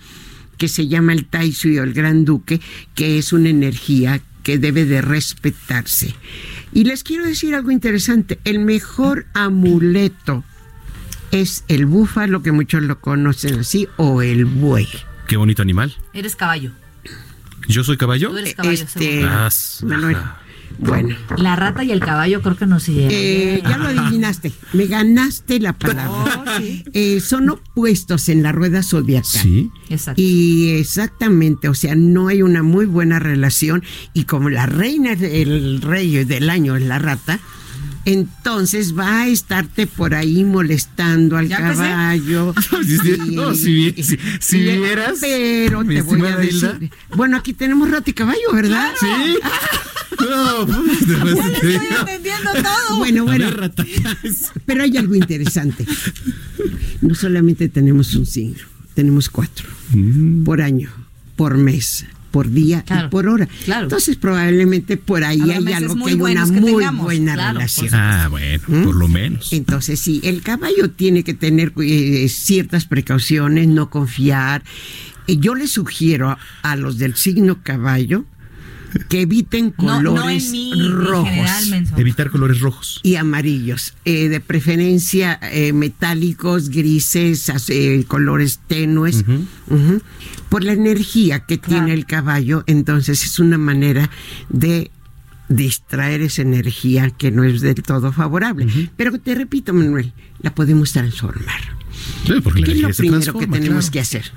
que se llama el Tai Sui o el Gran Duque, que es una energía que debe de respetarse. Y les quiero decir algo interesante. El mejor amuleto es el búfalo, que muchos lo conocen así, o el buey. Qué bonito animal. Eres caballo. ¿Yo soy caballo? Tú eres caballo, Este, seguro. Ah, Manuel, bueno. La rata y el caballo creo que no se llevan. Eh, ya lo adivinaste, me ganaste la palabra. Eh, son opuestos en la rueda zodiacal. Sí. Exacto. Y exactamente, o sea, no hay una muy buena relación. Y como la reina, el rey del año es la rata, entonces va a estarte por ahí molestando al ¿Ya caballo. Y- no, si vi- si- si y- vieras, Pero te voy a Hilda. decir. Bueno, aquí tenemos rata y caballo, ¿verdad? Sí. No, pues, después te digo. entendiendo todo. Bueno, bueno. ver. Pero hay algo interesante. No solamente tenemos un signo, tenemos cuatro. Mm. Por año, por mes, por día Claro, y por hora. claro. Entonces probablemente por ahí Habrá hay algo que hay una que muy tengamos, buena claro, relación. Ah, bueno, ¿Mm? por lo menos. Entonces sí, el caballo tiene que tener eh, ciertas precauciones, no confiar. Yo le sugiero a, a los del signo caballo que eviten No- no en colores mí, en rojos general. Evitar colores rojos. y amarillos, eh, de preferencia eh, metálicos, grises, eh, colores tenues, Ujú. Por la energía que tiene el caballo, entonces es una manera de distraer esa energía que no es del todo favorable. Pero te repito, Manuel, la podemos transformar. Sí, porque la ¿Qué es lo primero que tenemos claro. que hacer?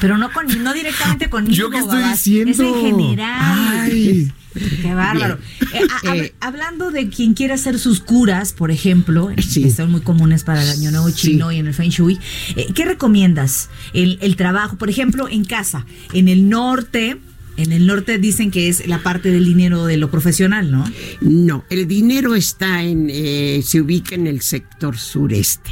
Pero no con, no directamente conmigo. ¿Yo qué estoy babas. diciendo? Es en general. Ay. Qué bárbaro. Eh, a- hab- Eh, hablando de quien quiere hacer sus curas, por ejemplo, eh, Sí. que son muy comunes para el año nuevo chino y en el Feng Shui, eh, ¿qué recomiendas? El, el trabajo, por ejemplo, en casa, en el norte. En el norte dicen que es la parte del dinero de lo profesional, ¿no? No, el dinero está en, eh, se ubica en el sector sureste.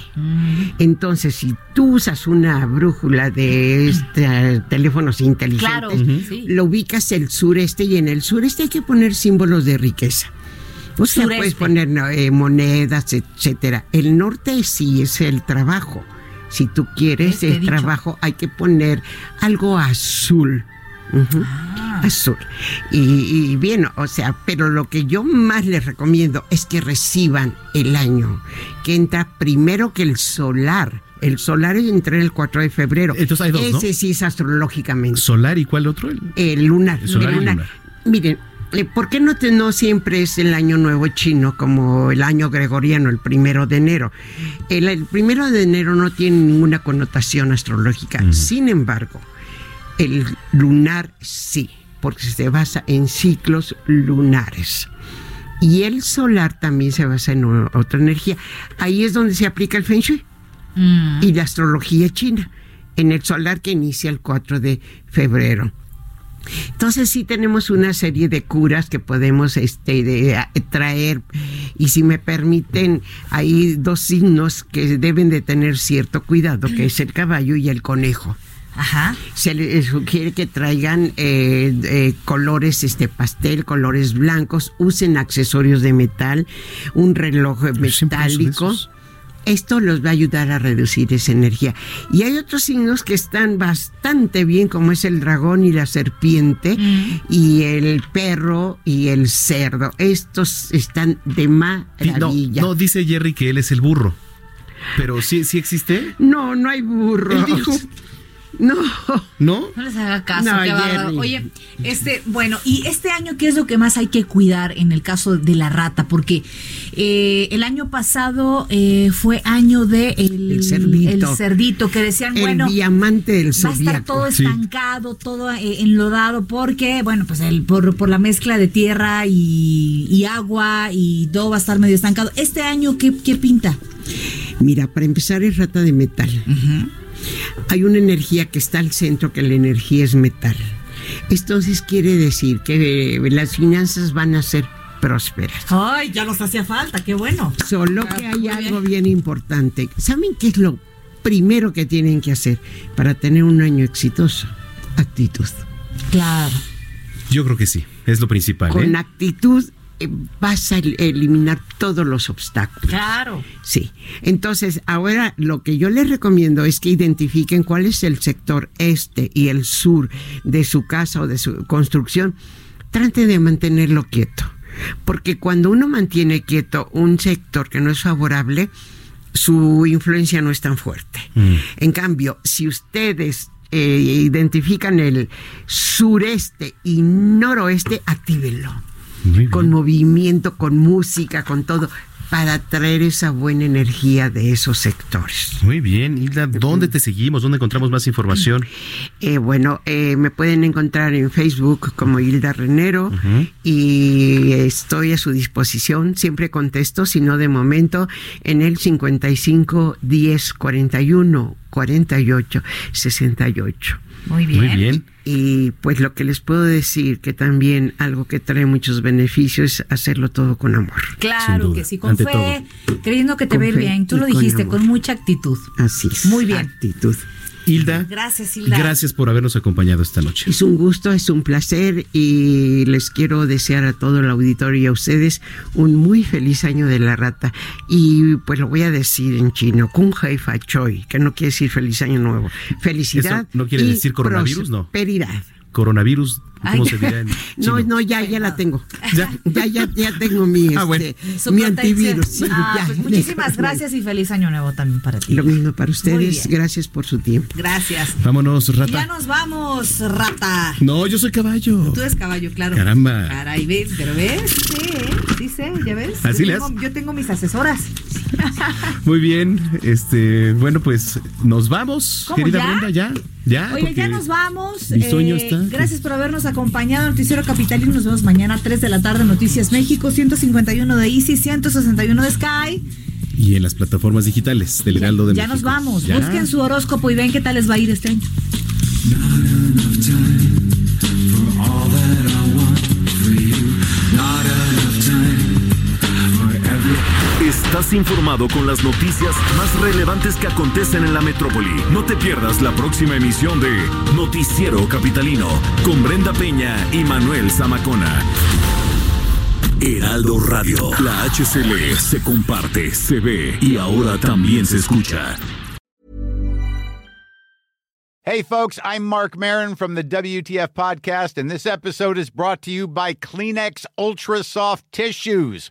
Entonces, si tú usas una brújula de este, teléfonos inteligentes, Claro, Ujú. sí. lo ubicas el sureste y en el sureste hay que poner símbolos de riqueza. O sea, Sureste. puedes poner eh, monedas, etcétera. El norte sí es el trabajo. Si tú quieres Este el dicho. trabajo, hay que poner algo azul. Ah. Azul. Y, y bien, o sea, pero lo que yo más les recomiendo es que reciban el año, que entra primero que el solar. El solar entra el 4 de febrero. Entonces hay dos, ¿no? Ese sí es astrológicamente. ¿Solar y cuál otro? El- El lunar. El solar el y lunar. Miren, eh, ¿por qué no, te- no siempre es el año nuevo chino como el año gregoriano, el primero de enero? El, el primero de enero no tiene ninguna connotación astrológica. Sin embargo, el lunar sí, porque se basa en ciclos lunares. Y el solar también se basa en otra energía. Ahí es donde se aplica el Feng Shui y la astrología china, en el solar que inicia el 4 de febrero. Entonces sí tenemos una serie de curas que podemos este, de- a- traer y si me permiten, hay dos signos que deben de tener cierto cuidado, que es el caballo y el conejo. Ajá. Se les sugiere que traigan eh, eh, colores este pastel, colores blancos, usen accesorios de metal, un reloj metálico. Esto los va a ayudar a reducir esa energía. Y hay otros signos que están bastante bien, como es el dragón y la serpiente, y el perro y el cerdo. Estos están de Sí, No, maravilla. no, dice Jerry que él es el burro. Pero sí, sí existe. No, no hay burro. Él dijo. No. ¿No? No les haga caso, No, qué. Oye, este, bueno, y este año, ¿qué es lo que más hay que cuidar en el caso de la rata? Porque eh, el año pasado eh, fue año de el, El cerdito. el cerdito, que decían, el bueno, diamante del va a estar todo estancado, todo eh, enlodado, porque, bueno, pues el, por, por la mezcla de tierra y, y agua y todo va a estar medio estancado. Este año, ¿qué, qué pinta? Mira, para empezar es rata de metal. Hay una energía que está al centro, que la energía es metal. Entonces quiere decir que eh, las finanzas van a ser prósperas. Ay, ya nos hacía falta, qué bueno. Solo que hay algo bien importante. ¿Saben qué es lo primero que tienen que hacer para tener un año exitoso? Actitud. Claro. Yo creo que sí. Es lo principal. Con ¿eh? actitud vas a el- eliminar todos los obstáculos. Claro. Sí. Entonces, ahora lo que yo les recomiendo es que identifiquen cuál es el sector este y el sur de su casa o de su construcción. Traten de mantenerlo quieto. Porque cuando uno mantiene quieto un sector que no es favorable, su influencia no es tan fuerte. En cambio, si ustedes eh, identifican el sureste y noroeste, actívenlo. Con movimiento, con música, con todo, para traer esa buena energía de esos sectores. Muy bien, Hilda, ¿dónde te seguimos? ¿Dónde encontramos más información? Eh, bueno, eh, me pueden encontrar en Facebook como Hilda Renero y estoy a su disposición. Siempre contesto, si no de momento, en el 55 10 41 48 68. Muy bien. Muy bien. Y pues lo que les puedo decir que también algo que trae muchos beneficios es hacerlo todo con amor. Claro que sí, con ante fe, creyendo que te Con fe bien. Tú lo con dijiste, amor. con mucha actitud. Así es. Muy bien. Actitud. Hilda, Gracias, Hilda. gracias por habernos acompañado esta noche. Es un gusto, es un placer y les quiero desear a todo el auditorio y a ustedes un muy feliz año de la rata. Y pues lo voy a decir en chino, Kung Hei Fa Choi, que no quiere decir feliz año nuevo. Felicidad. ¿Eso no quiere y decir coronavirus? No. Prosperidad. Coronavirus ¿Cómo se dirá en No, chino? no, ya, ya la tengo. Ya, ya, ya, ya tengo mi, Ah, bueno. este, mi antivirus. sí, Ah, ya. pues muchísimas gracias y feliz año nuevo también para ti. Lo mismo para ustedes. Gracias por su tiempo. Gracias. Vámonos, Y ya rata. nos vamos, rata. No, yo soy caballo. Tú eres caballo, claro. Caramba. Caray, ves, pero ves, sí, ¿eh? sí sé, ya ves. Así yo, le tengo, yo tengo mis asesoras. Muy bien, este, bueno, pues nos vamos, ¿Cómo, querida ya? Brenda, ya, ya. Oye, porque ya nos vamos. mi sueño Eh, está. Gracias por habernos acompañado. Noticiero Capitalino. Nos vemos mañana a 3 de la tarde. Noticias México, 151 de Easy, 161 de Sky. Y en las plataformas digitales del Heraldo de ya nos México. vamos. Ya. Busquen su horóscopo y ven qué tal les va a ir este año. Estás informado con las noticias más relevantes que acontecen en la metrópoli. No te pierdas la próxima emisión de Noticiero Capitalino con Brenda Peña y Manuel Zamacona. Heraldo Radio, la HCL se comparte, se ve y ahora también se escucha. Hey, folks, I'm Mark Marin from the WTF Podcast, and this episode is brought to you by Kleenex Ultra Soft Tissues,